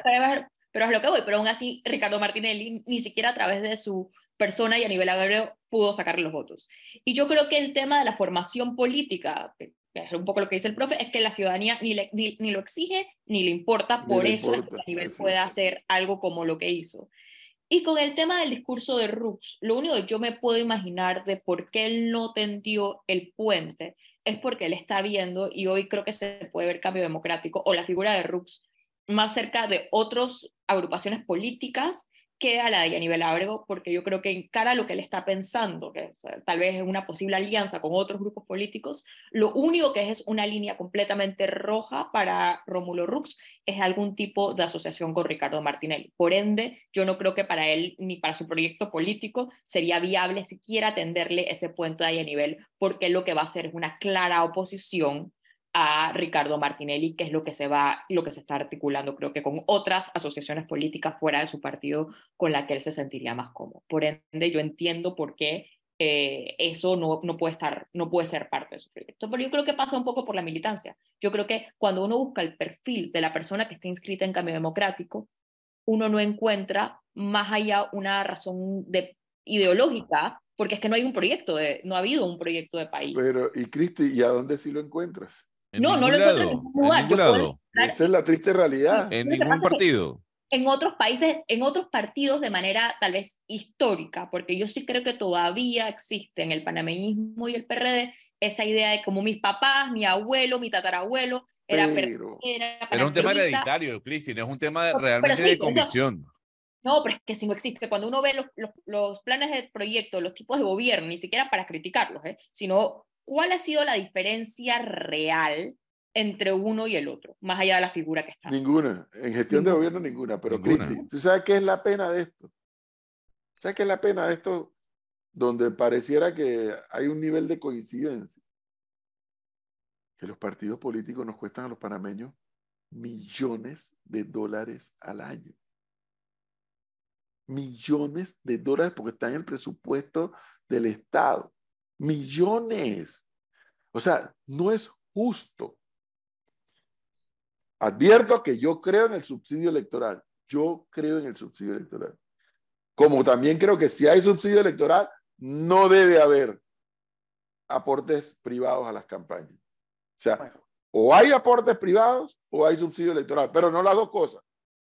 pero, es lo que voy, pero aún así Ricardo Martinelli ni siquiera a través de su persona y a nivel agrario pudo sacarle los votos. Y yo creo que el tema de la formación política, es un poco lo que dice el profe, es que la ciudadanía ni, ni, lo exige ni le importa, por eso es que a nivel puede hacer algo como lo que hizo. Y con el tema del discurso de Rux, lo único que yo me puedo imaginar de por qué él no tendió el puente es porque él está viendo, y hoy creo que se puede ver cambio democrático, o la figura de Rux más cerca de otras agrupaciones políticas que a la de Aníbal Ábrego, porque yo creo que en cara a lo que él está pensando, que tal vez es una posible alianza con otros grupos políticos, lo único que es una línea completamente roja para Rómulo Rux es algún tipo de asociación con Ricardo Martinelli. Por ende, yo no creo que para él ni para su proyecto político sería viable siquiera tenderle ese puente a nivel, porque lo que va a hacer es una clara oposición a Ricardo Martinelli, que es lo que se va, lo que se está articulando, creo que con otras asociaciones políticas fuera de su partido con la que él se sentiría más cómodo. Por ende, yo entiendo por qué eh, eso no, no, puede estar, no puede ser parte de su proyecto. Pero yo creo que pasa un poco por la militancia. Yo creo que cuando uno busca el perfil de la persona que está inscrita en Cambio Democrático, uno no encuentra más allá una razón de, ideológica, porque es que no hay un proyecto, de, no ha habido un proyecto de país. Pero, y Cristi, ¿y a dónde sí lo encuentras? No, no lo encuentro en ningún lugar. Esa es la triste realidad. En ningún partido. En otros países, en otros partidos de manera tal vez histórica, porque yo sí creo que todavía existe en el panameñismo y el PRD esa idea de como mis papás, mi abuelo, mi tatarabuelo, era pero, era, un tema hereditario, Cristi, es un tema realmente de convicción. No, pero es que si no existe, cuando uno ve los, los, los, planes de proyecto, los tipos de gobierno, ni siquiera para criticarlos, ¿eh? sino ¿cuál ha sido la diferencia real entre uno y el otro, más allá de la figura que está? Ninguna. En gestión de gobierno, ninguna. Pero, Cristi, ¿tú sabes qué es la pena de esto? ¿Sabes qué es la pena de esto? Donde pareciera que hay un nivel de coincidencia. Que los partidos políticos nos cuestan a los panameños millones de dólares al año. Millones de dólares porque está en el presupuesto del Estado millones. O sea, no es justo. Advierto que yo creo en el subsidio electoral. Yo creo en el subsidio electoral. Como también creo que si hay subsidio electoral, no debe haber aportes privados a las campañas. O sea, o hay aportes privados o hay subsidio electoral, pero no las dos cosas.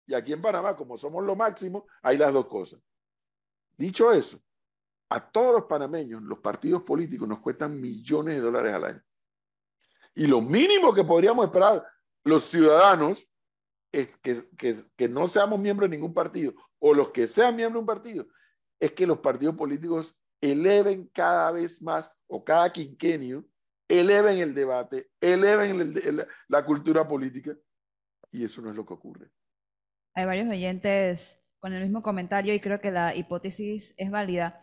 Y aquí en Panamá, como somos lo máximo, hay las dos cosas. Dicho eso, a todos los panameños, los partidos políticos nos cuestan millones de dólares al año. Y lo mínimo que podríamos esperar los ciudadanos es que, que, no seamos miembros de ningún partido o los que sean miembros de un partido, es que los partidos políticos eleven cada vez más o cada quinquenio, eleven el debate, eleven la cultura política. Y eso no es lo que ocurre. Hay varios oyentes con el mismo comentario y creo que la hipótesis es válida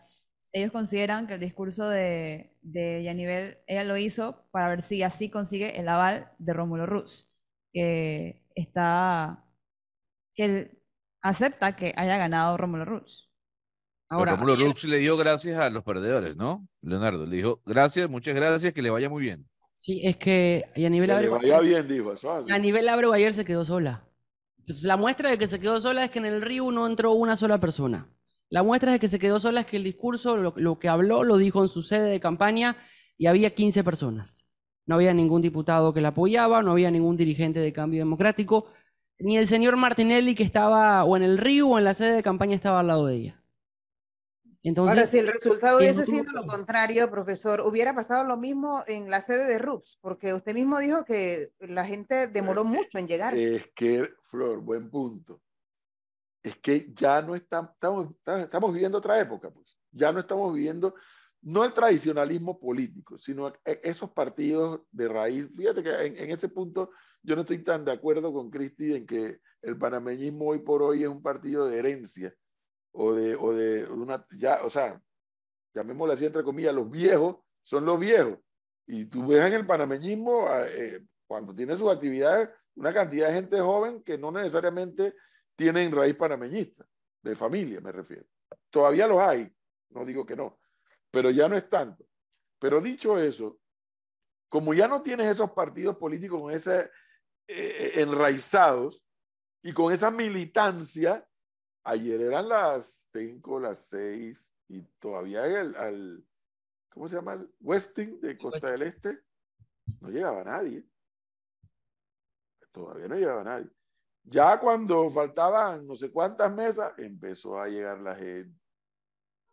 ellos consideran que el discurso de, de Yanivel, ella lo hizo para ver si así consigue el aval de Rómulo Ruz, que está, que él acepta que haya ganado Rómulo Ruz. Ahora, Rómulo Ruz le dio gracias a los perdedores, ¿no? Leonardo, le dijo, gracias, muchas gracias, que le vaya muy bien. Sí, es que Yanivel Abreu... Le vaya bien, dijo. Eso Yanivel Abreu ayer se quedó sola. Entonces, la muestra de que se quedó sola es que en el río no entró una sola persona. La muestra de que se quedó sola es que el discurso, lo, lo que habló, lo dijo en su sede de campaña y había 15 personas. No había ningún diputado que la apoyaba, no había ningún dirigente de cambio democrático, ni el señor Martinelli que estaba o en el río o en la sede de campaña estaba al lado de ella. Entonces, Ahora, si el resultado hubiese sido lo contrario, profesor, hubiera pasado lo mismo en la sede de RUX, porque usted mismo dijo que la gente demoró mucho en llegar. Es que, Flor, buen punto. Es que ya no estamos, estamos, estamos viviendo otra época, pues. Ya no estamos viviendo, no el tradicionalismo político, sino e- esos partidos de raíz. Fíjate que en, en ese punto yo no estoy tan de acuerdo con Cristi en que el panameñismo hoy por hoy es un partido de herencia o de, o de una, ya, o sea, llamémoslo así entre comillas, los viejos son los viejos. Y tú ves en el panameñismo, eh, cuando tiene sus actividades, una cantidad de gente joven que no necesariamente tienen raíz panameñista, de familia me refiero. Todavía los hay, no digo que no, pero ya no es tanto. Pero dicho eso, como ya no tienes esos partidos políticos con ese eh, enraizados y con esa militancia, ayer eran las 5, las 6 y todavía el, al, ¿cómo se llama? El Westing de Costa del Este, no llegaba nadie. Todavía no llegaba nadie. Ya cuando faltaban no sé cuántas mesas, empezó a llegar la gente.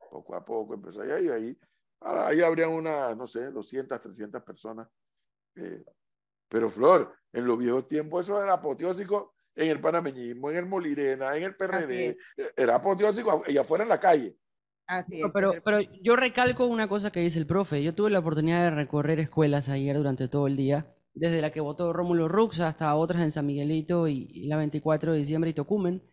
Poco a poco empezó a llegar y ahí, ahí habrían unas, no sé, 200, 300 personas. Eh, pero Flor, en los viejos tiempos eso era apoteósico en el panameñismo, en el Molirena, en el PRD, era apoteósico y afuera en la calle. Así es. pero, pero yo recalco una cosa que dice el profe. Yo tuve la oportunidad de recorrer escuelas ayer durante todo el día, desde la que votó Rómulo Rux hasta otras en San Miguelito y, y la 24 de diciembre y Tocumen.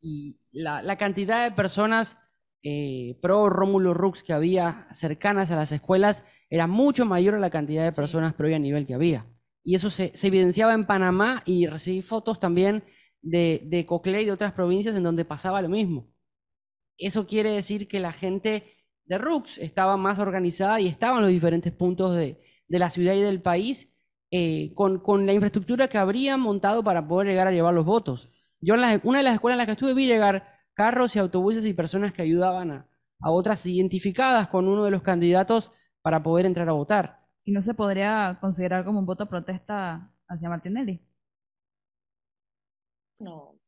Y la, la cantidad de personas eh, pro Rómulo Rux que había cercanas a las escuelas era mucho mayor a la cantidad de Sí. personas pro y a nivel que había. Y eso se, se evidenciaba en Panamá y recibí fotos también de, de Coclé y de otras provincias en donde pasaba lo mismo. Eso quiere decir que la gente de RUX estaba más organizada y estaba en los diferentes puntos de, de la ciudad y del país eh, con, con la infraestructura que habrían montado para poder llegar a llevar los votos. Yo en las- una de las escuelas en las que estuve vi llegar carros y autobuses y personas que ayudaban a, a otras identificadas con uno de los candidatos para poder entrar a votar. Y no se podría considerar como un voto protesta hacia Martinelli. No.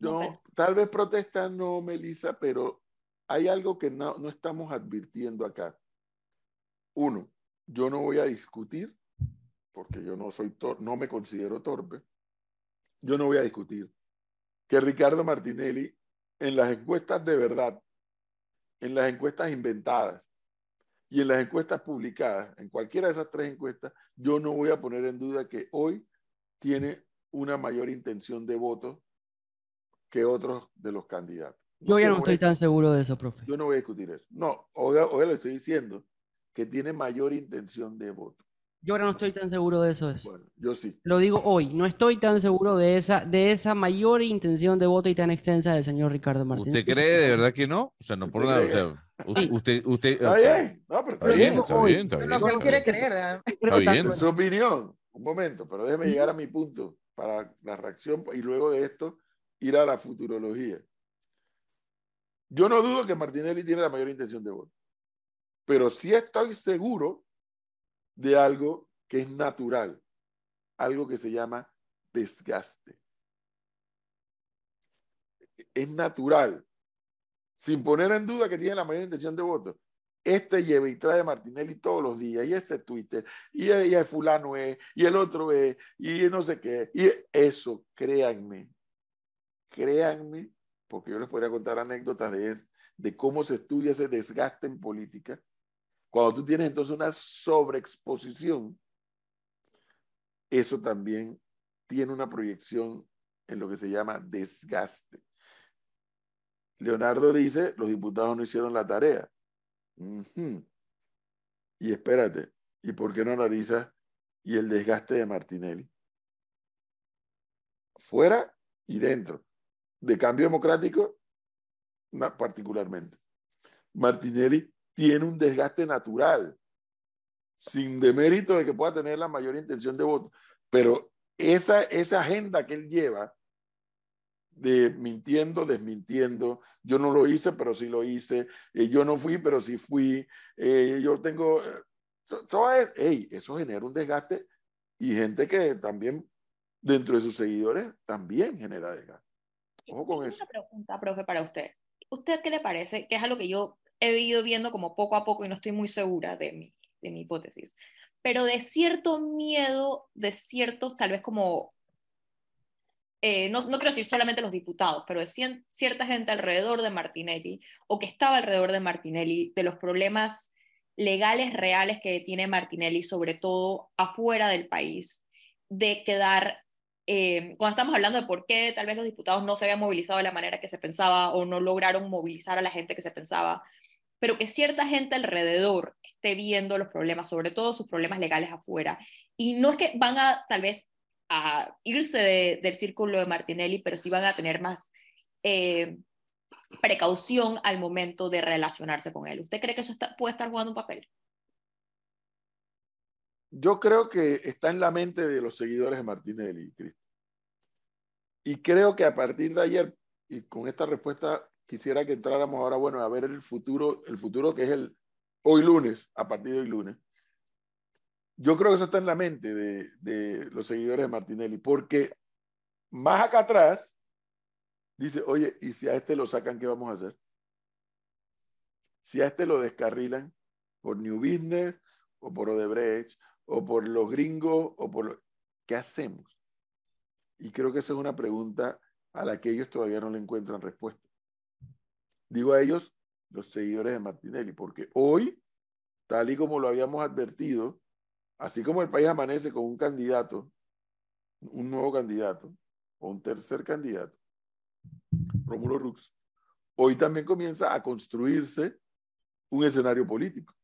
no tal vez protesta no, Melissa, pero hay algo que no, no estamos advirtiendo acá. Uno, yo no voy a discutir, porque yo no soy tor no me considero torpe. Yo no voy a discutir que Ricardo Martinelli en las encuestas de verdad, en las encuestas inventadas y en las encuestas publicadas, en cualquiera de esas tres encuestas, yo no voy a poner en duda que hoy tiene una mayor intención de voto que otros de los candidatos. Yo ya no a estoy tan seguro de eso, profe. yo no voy a discutir eso. No, hoy, hoy le estoy diciendo que tiene mayor intención de voto. Yo ahora no estoy tan seguro de eso. Bueno, yo sí. Lo digo hoy, no estoy tan seguro de esa, de esa mayor intención de voto y tan extensa del señor Ricardo Martínez. ¿Usted cree de verdad que no? O sea, no por ¿Usted nada. O sea, usted, usted, Está bien. No, pero está Está bien, bien. está bien, está es bien. lo que él está quiere creer. Está bien. Su opinión. Un momento, pero déjeme llegar a mi punto para la reacción y luego de esto ir a la futurología. Yo no dudo que Martinelli tiene la mayor intención de voto, pero sí estoy seguro de algo que es natural, algo que se llama desgaste. Es natural, sin poner en duda que tiene la mayor intención de voto. Este lleva y trae a Martinelli todos los días, y este Twitter, y, y el fulano es, y el otro es, y no sé qué. Y eso, créanme, créanme, porque yo les podría contar anécdotas de, es- de cómo se estudia ese desgaste en política. Cuando tú tienes entonces una sobreexposición, eso también tiene una proyección en lo que se llama desgaste. Leonardo dice, los diputados no hicieron la tarea. Y espérate, ¿y por qué no analizas y el desgaste de Martinelli? Fuera y dentro. De cambio democrático, particularmente. Martinelli tiene un desgaste natural, sin demérito de que pueda tener la mayor intención de voto, pero esa, esa agenda que él lleva de mintiendo, desmintiendo. Yo no lo hice, pero sí lo hice. Eh, yo no fui, pero sí fui. Eh, yo tengo... eh, to- todo es- eso genera un desgaste y gente que también dentro de sus seguidores también genera desgaste. Ojo con Tengo eso. Una pregunta, profe, para usted. ¿Usted qué le parece? Que es algo que yo he ido viendo como poco a poco y no estoy muy segura de mi, de mi hipótesis. Pero de cierto miedo, de ciertos, tal vez como, eh, no, no quiero decir solamente los diputados, pero de cien- cierta gente alrededor de Martinelli o que estaba alrededor de Martinelli, de los problemas legales reales que tiene Martinelli, sobre todo afuera del país, de quedar eh, cuando estamos hablando de por qué tal vez los diputados no se habían movilizado de la manera que se pensaba o no lograron movilizar a la gente que se pensaba, pero que cierta gente alrededor esté viendo los problemas, sobre todo sus problemas legales afuera. Y no es que van a tal vez a irse de- del círculo de Martinelli, pero sí van a tener más eh, precaución al momento de relacionarse con él. ¿Usted cree que eso está- puede estar jugando un papel? Yo creo que está en la mente de los seguidores de Martinelli, Cristo. Y creo que a partir de ayer, y con esta respuesta quisiera que entráramos ahora, bueno, a ver el futuro, el futuro que es el hoy lunes, a partir de hoy lunes. Yo creo que eso está en la mente de, de los seguidores de Martinelli, porque más acá atrás dice, oye, ¿y si a este lo sacan, qué vamos a hacer? Si a este lo descarrilan por New Business o por Odebrecht o por los gringos o por lo- ¿qué hacemos? Y creo que esa es una pregunta a la que ellos todavía no le encuentran respuesta. Digo a ellos, los seguidores de Martinelli, porque hoy, tal y como lo habíamos advertido, así como el país amanece con un candidato, un nuevo candidato o un tercer candidato, Rómulo Rux, hoy también comienza a construirse un escenario político.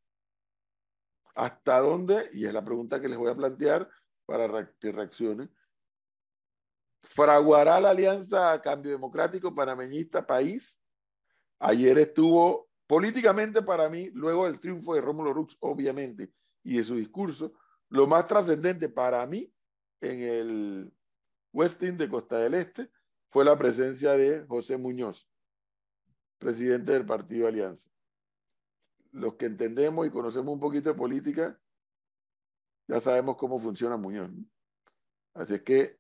¿Hasta dónde? Y es la pregunta que les voy a plantear para que reaccionen. ¿Fraguará la alianza Cambio Democrático Panameñista País? Ayer estuvo políticamente para mí, luego del triunfo de Rómulo Rux, obviamente, y de su discurso, lo más trascendente para mí en el Westin de Costa del Este fue la presencia de José Muñoz, presidente del Partido Alianza los que entendemos y conocemos un poquito de política, ya sabemos cómo funciona Muñoz. Así es que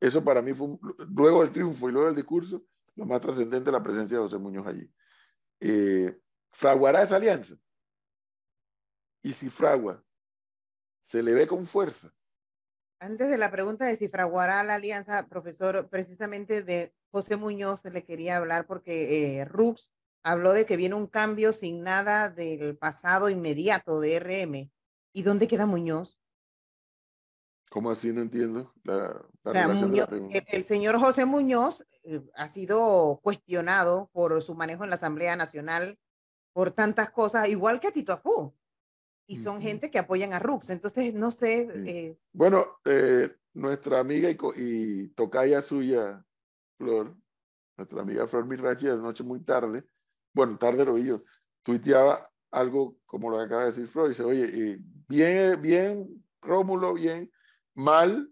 eso para mí fue, luego del triunfo y luego del discurso, lo más trascendente la presencia de José Muñoz allí. Eh, ¿Fraguará esa alianza? Y si fragua, se le ve con fuerza. Antes de la pregunta de si fraguará la alianza, profesor, precisamente de José Muñoz le quería hablar porque eh, Rux habló de que viene un cambio sin nada del pasado inmediato de RM. ¿Y dónde queda Muñoz? ¿Cómo así? No entiendo la, la de la Muñoz- pregunta. el, el señor José Muñoz eh, ha sido cuestionado por su manejo en la Asamblea Nacional por tantas cosas, igual que a Tito Afú. Y son Ujú. gente que apoyan a Rux. Entonces, no sé, Sí. eh, Bueno, eh, nuestra amiga y, y tocaya suya, Flor, nuestra amiga Flor Mirachi, anoche muy tarde, bueno, tarde lo vi yo, tuiteaba algo como lo que acaba de decir Flor, y dice, oye, eh, bien, bien, Rómulo, bien, mal,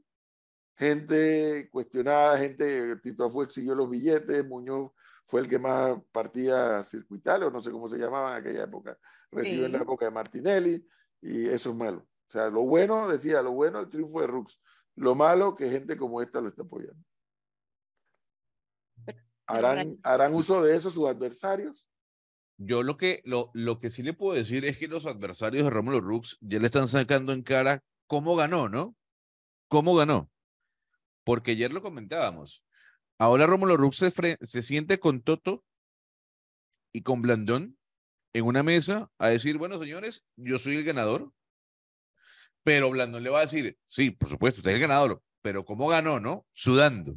gente cuestionada, gente, Tito Afu exigió los billetes, Muñoz fue el que más partía circuitales, o no sé cómo se llamaban en aquella época, recibió en la época de Martinelli, y eso es malo. O sea, lo bueno, decía, lo bueno el triunfo de Rux. Lo malo que gente como esta lo está apoyando. ¿Harán, harán uso de eso sus adversarios? Yo lo que, lo, lo que sí le puedo decir es que los adversarios de Rómulo Rux ya le están sacando en cara cómo ganó, ¿no? ¿Cómo ganó? Porque ayer lo comentábamos. Ahora Rómulo Rux se, se siente con Toto y con Blandón en una mesa a decir, bueno, señores, yo soy el ganador. Pero Blandón le va a decir, sí, por supuesto, usted es el ganador, pero ¿cómo ganó, no? Sudando.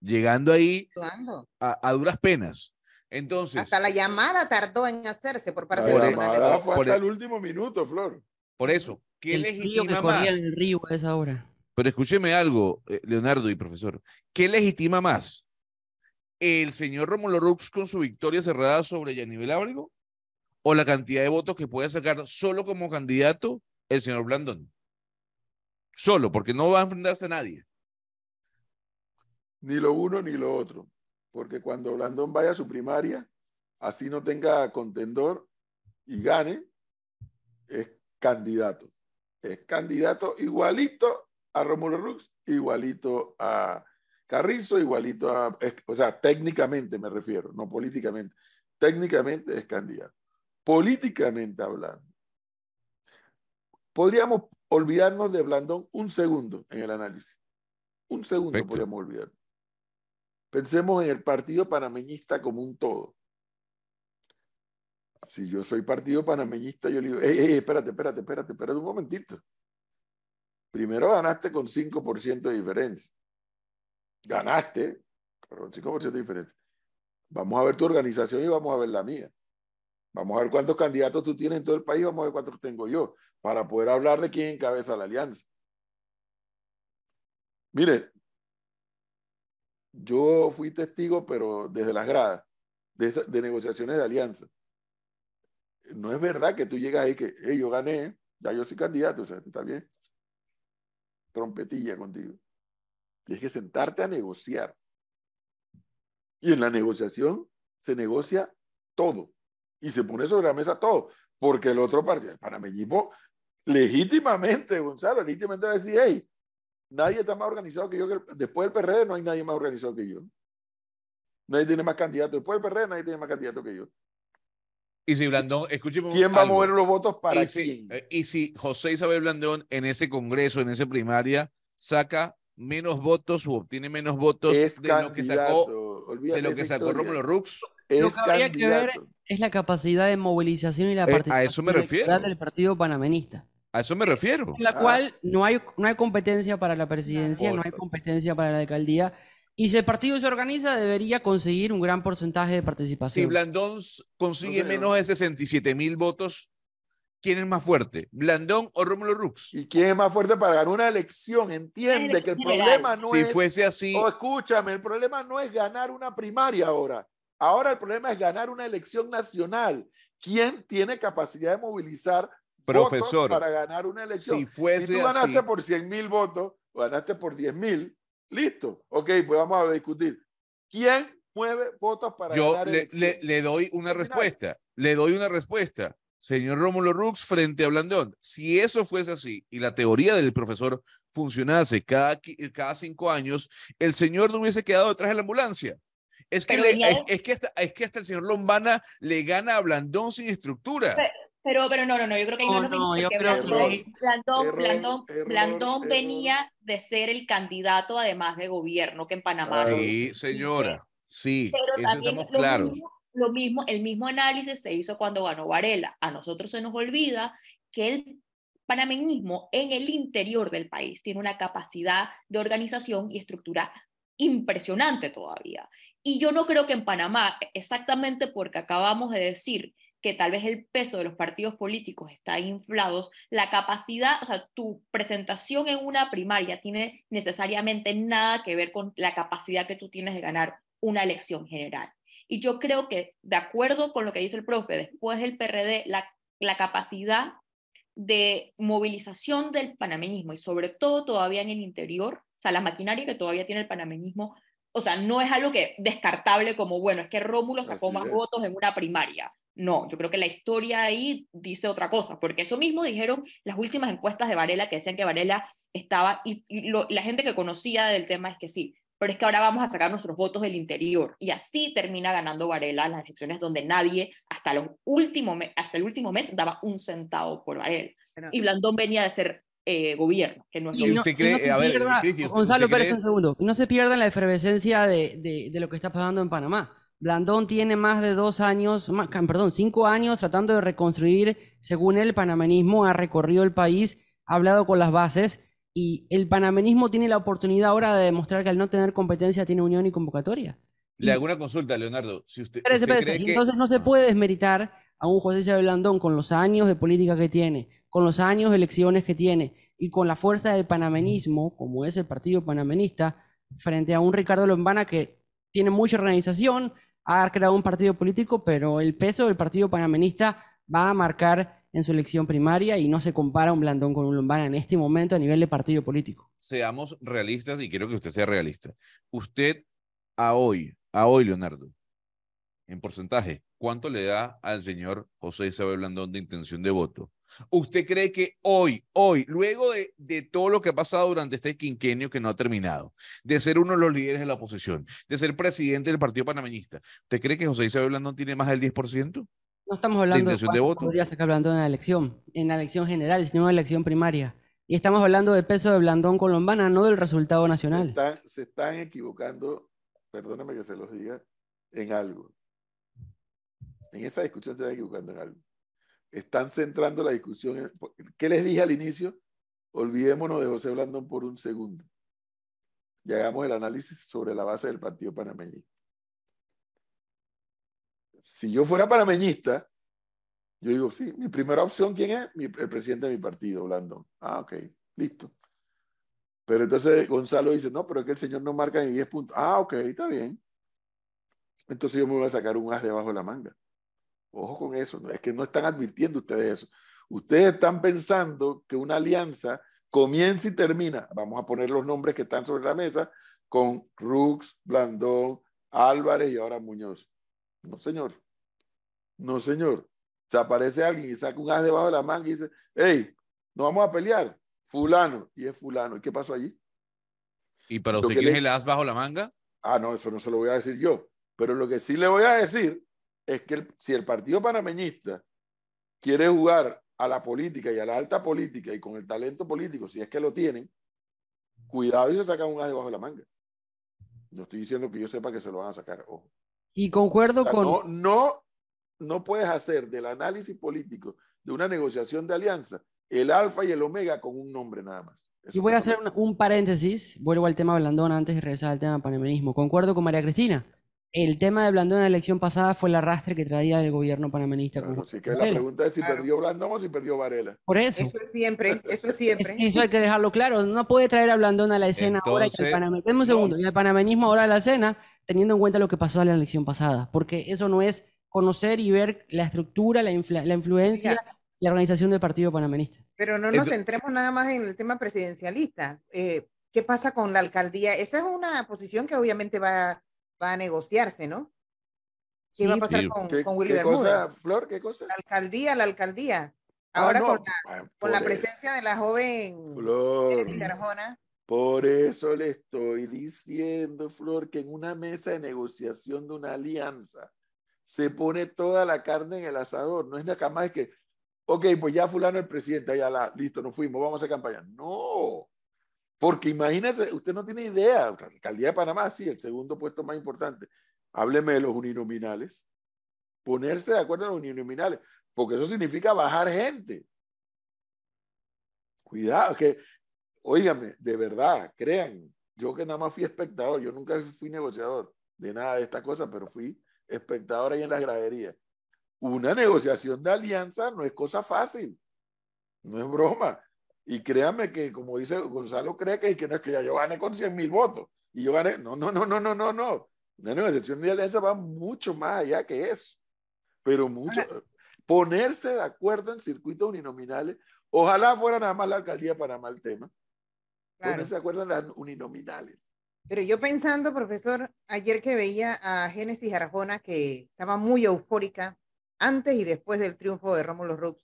Llegando ahí sudando. a, a duras penas. Entonces, Hasta la llamada tardó en hacerse por parte La de Por Bernal llamada fue hasta e- el último minuto, Flor. por eso, ¿qué el frío que legitima corría más? en el río a esa hora. Pero escúcheme algo, eh, Leonardo y profesor. ¿Qué legitima más? ¿El señor Rómulo Rux con su victoria cerrada sobre Yanivel Ábrego? ¿O la cantidad de votos que puede sacar solo como candidato el señor Blandón? Solo, porque no va a enfrentarse a nadie. Ni lo uno ni lo otro. porque cuando Blandón vaya a su primaria, así no tenga contendor y gane, es candidato. Es candidato igualito a Romulo Rux, igualito a Carrizo, igualito a, o sea, técnicamente me refiero, no políticamente. Técnicamente es candidato. Políticamente hablando, podríamos olvidarnos de Blandón un segundo en el análisis. Un segundo Perfecto. podríamos olvidarnos. Pensemos en el partido panameñista como un todo. Si yo soy partido panameñista, yo le digo, "Ey, ey, espérate, espérate, espérate, espérate un momentito. Primero ganaste con 5% de diferencia. Ganaste con 5% de diferencia. Vamos a ver tu organización y vamos a ver la mía. Vamos a ver cuántos candidatos tú tienes en todo el país, vamos a ver cuántos tengo yo, para poder hablar de quién encabeza la alianza. Mire, yo fui testigo, pero desde las gradas, de negociaciones de alianza. No es verdad que tú llegas ahí que, hey, yo gané, ya yo soy candidato, o sea, está bien. Trompetilla contigo. Tienes que sentarte a negociar. Y en la negociación se negocia todo. Y se pone sobre la mesa todo. Porque el otro partido, el panameñismo, legítimamente, Gonzalo, legítimamente va a decir, hey, nadie está más organizado que yo. Después del PRD no hay nadie más organizado que yo. Nadie tiene más candidatos. Después del PRD nadie tiene más candidatos que yo. Y si Blandón, escúcheme ¿Quién va a mover los votos para y si, quién? eh, y si José Isabel Blandón en ese congreso, en esa primaria, saca menos votos o obtiene menos votos es de lo que sacó. Olvídate de lo que sacó historia. Rómulo Rux. Lo que habría que ver es la capacidad de movilización y la Eh, a eso participación me refiero. electoral del partido panameñista. A eso me refiero. En la Ah. cual no hay, no hay competencia para la presidencia, no hay competencia para la alcaldía. Y si el partido se organiza, debería conseguir un gran porcentaje de Si participación. Blandón s- consigue No, señor. menos de 67 mil votos, ¿quién es más fuerte? ¿Blandón o Rómulo Rux? ¿Y quién es más fuerte para ganar una elección? Entiende que el general. problema no si es. fuese así, Oh, escúchame, el problema no es ganar una primaria ahora. Ahora el problema es ganar una elección nacional. ¿Quién tiene capacidad de movilizar Profesor, votos para ganar una elección? si Si fuese tú ganaste así, por 100 mil votos o ganaste por 10 mil, listo. Ok, pues vamos a discutir. ¿Quién mueve votos para yo ganar le, le- elecciones? le doy una respuesta. Le doy una respuesta. Señor Rómulo Rux frente a Blandón. Si eso fuese así y la teoría del profesor funcionase cada, cada cinco años, el señor no hubiese quedado detrás de la ambulancia. Es que, le- es, de- es que hasta, es que hasta el señor Lombana le gana a Blandón sin estructura. Pero- Pero, pero no, no, no, yo creo que ahí no, No, lo mismo, no, yo porque creo que Blandón, ahí- Blandón, Error, Blandón, error, Blandón error. venía de ser el candidato además de gobierno que en Panamá. No Sí, señora. Sí, Pero eso también estamos lo claros. mismo, lo mismo, el mismo análisis se hizo cuando ganó Varela. A nosotros se nos olvida que el panameñismo en el interior del país tiene una capacidad de organización y estructura impresionante todavía. Y yo no creo que en Panamá, exactamente porque acabamos de decir que tal vez el peso de los partidos políticos está inflados, la capacidad, o sea, tu presentación en una primaria tiene necesariamente nada que ver con la capacidad que tú tienes de ganar una elección general. Y yo creo que, de acuerdo con lo que dice el profe, después del PRD, la, la capacidad de movilización del panameñismo y sobre todo todavía en el interior, o sea, la maquinaria que todavía tiene el panameñismo, o sea, no es algo que descartable como, bueno, es que Rómulo sacó Así más es. votos en una primaria. No, yo creo que la historia ahí dice otra cosa, porque eso mismo dijeron las últimas encuestas de Varela que decían que Varela estaba, y, y lo- la gente que conocía del tema es que sí, pero es que ahora vamos a sacar nuestros votos del interior y así termina ganando Varela las elecciones donde nadie hasta, los último me- hasta el último mes daba un centavo por Varela. Y Blandón venía de ser eh, gobierno, que no es lo ¿Y mismo. usted cree- se a pierda- ¿usted- Gonzalo Pérez, un segundo. No se pierda la efervescencia de, de- de lo que está pasando en Panamá. Blandón tiene más de dos años, más, perdón, cinco años tratando de reconstruir, según él, el panameñismo ha recorrido el país, ha hablado con las bases y el panameñismo tiene la oportunidad ahora de demostrar que al no tener competencia tiene unión y convocatoria. Le hago una consulta, Leonardo. Si usted, Espérese, usted espérese. cree Y que- Entonces no se puede desmeritar a un José Isabel Blandón con los años de política que tiene, con los años de elecciones que tiene y con la fuerza del panameñismo, como es el partido panameñista, frente a un Ricardo Lombana que tiene mucha organización, ha creado un partido político, pero el peso del partido panameñista va a marcar en su elección primaria y no se compara un Blandón con un Lombana en este momento a nivel de partido político. seamos realistas y quiero que usted sea realista. Usted a hoy, a hoy, Leonardo, en porcentaje, ¿cuánto le da al señor José Isabel Blandón de intención de voto? ¿Usted cree que hoy, hoy, luego de, de, todo lo que ha pasado durante este quinquenio que no ha terminado, de ser uno de los líderes de la oposición, de ser presidente del Partido Panameñista, ¿usted cree que José Isabel Blandón tiene más del 10%? No estamos hablando de, intención de voto. podría sacar Blandón en la elección, en la elección general, sino en la elección primaria. Y estamos hablando del peso de Blandón Colombana, no del resultado nacional. Se están, se están equivocando, perdóname que se los diga, en algo. En esa discusión se están equivocando en algo. Están centrando la discusión. ¿Qué les dije al inicio? Olvidémonos de José Blandón por un segundo. Y hagamos el análisis sobre la base del partido panameñista. Si yo fuera panameñista, yo digo, sí, mi primera opción, ¿quién es? El presidente de mi partido, Blandón. Ah, ok, listo. Pero entonces Gonzalo dice, no, pero es que el señor no marca ni 10 puntos. Ah, ok, está bien. Entonces yo me voy a sacar un as debajo de la manga. Ojo con eso, es que no están advirtiendo ustedes eso. Ustedes están pensando que una alianza comienza y termina, vamos a poner los nombres que están sobre la mesa, con Rux, Blandón, Álvarez y ahora Muñoz. No, señor. No, señor. Se aparece alguien y saca un as debajo de la manga y dice, hey, no vamos a pelear. Fulano. Y es fulano. ¿Y qué pasó allí? ¿Y para usted quién es el as bajo la manga? Ah, no, eso no se lo voy a decir yo. Pero lo que sí le voy a decir es que el, si el partido panameñista quiere jugar a la política y a la alta política y con el talento político, si es que lo tienen, cuidado y se sacan un as debajo de la manga. No estoy diciendo que yo sepa que se lo van a sacar, ojo. Y concuerdo O sea, con... no, no, no puedes hacer del análisis político de una negociación de alianza el alfa y el omega con un nombre nada más. Eso Y voy a hacer un, un paréntesis, vuelvo al tema Blandón antes de regresar al tema panameñismo. Concuerdo con María Cristina. El tema de Blandón en la elección pasada fue el arrastre que traía el gobierno panameñista. con Claro, Juan así que la pregunta es si Claro. perdió Blandón o si perdió Varela. Por eso. Eso es siempre, eso es siempre. Eso hay que dejarlo claro. No puede traer a Blandón a la escena ahora y al Entonces, paname- Deme un no. segundo. Y al panameñismo ahora a la escena, teniendo en cuenta lo que pasó en la elección pasada. Porque eso no es conocer y ver la estructura, la, infla- la influencia, la organización del partido panameñista. Pero no nos centremos nada más en el tema presidencialista. Eh, ¿qué pasa con la alcaldía? Esa es una posición que obviamente va, va a negociarse, ¿no? ¿Qué va a Sí, pasar Sí. con, ¿Qué, con Willy qué Bermúdez? cosa, Flor? ¿Qué cosa? La alcaldía, la alcaldía. Ah, Ahora no, con la, ah, con la presencia de la joven Flor. Por eso le estoy diciendo, Flor, que en una mesa de negociación de una alianza se pone toda la carne en el asador. No es nada más que, ok, pues ya fulano el presidente, ya la, listo, nos fuimos, vamos a hacer campaña. No, porque imagínese, usted no tiene idea, la alcaldía de Panamá, sí, el segundo puesto más importante. Hábleme de los uninominales. Ponerse de acuerdo en los uninominales, porque eso significa bajar gente. Cuidado, que Óigame, de verdad, crean, yo que nada más fui espectador, yo nunca fui negociador de nada de esta cosa, pero fui espectador ahí en las graderías. Una negociación de alianza no es cosa fácil, no es broma. Y créanme que, como dice Gonzalo, cree que, que no es que ya yo gané con 100 mil votos y yo gané. No, no, no, no, no, no, no. Una negociación de alianza va mucho más allá que eso. Pero mucho. Ponerse de acuerdo en circuitos uninominales. Ojalá fuera nada más la alcaldía de Panamá el tema Claro. ponerse de acuerdo en las uninominales. Pero yo pensando, profesor, ayer que veía a Génesis Arjona, que estaba muy eufórica antes y después del triunfo de Rómulo Rux,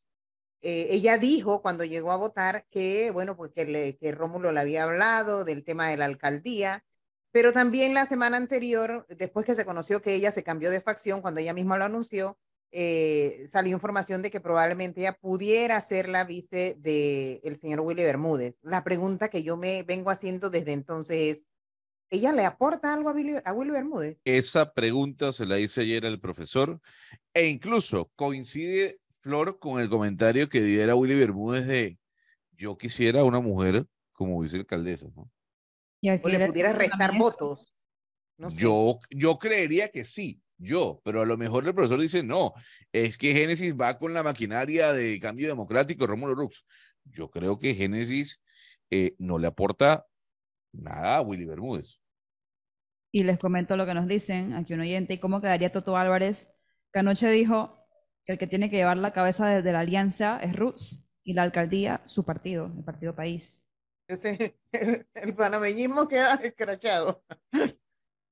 eh, ella dijo cuando llegó a votar que, bueno, pues que, Rómulo le había hablado del tema de la alcaldía, pero también la semana anterior, después que se conoció que ella se cambió de facción, cuando ella misma lo anunció, eh, salió información de que probablemente ella pudiera ser la vice del el señor Willy Bermúdez. La pregunta que yo me vengo haciendo desde entonces es, ¿ella le aporta algo a Willy, a Willy Bermúdez? Esa pregunta se la hice ayer al profesor e incluso coincide, Flor, con el comentario que diera Willy Bermúdez de yo quisiera una mujer como vicealcaldesa. ¿no? Y ¿O le le- pudiera restar también- votos? No sé. Yo, yo creería que sí, yo, pero a lo mejor el profesor dice, no, es que Génesis va con la maquinaria de cambio democrático, Rómulo Rux. Yo creo que Génesis eh, no le aporta nada a Willy Bermúdez. Y les comento lo que nos dicen aquí un oyente y cómo quedaría Toto Álvarez, que anoche dijo que el que tiene que llevar la cabeza de, de la alianza es Ruz y la alcaldía su partido, el Partido País. Ese- (laughs) el panameñismo queda escrachado.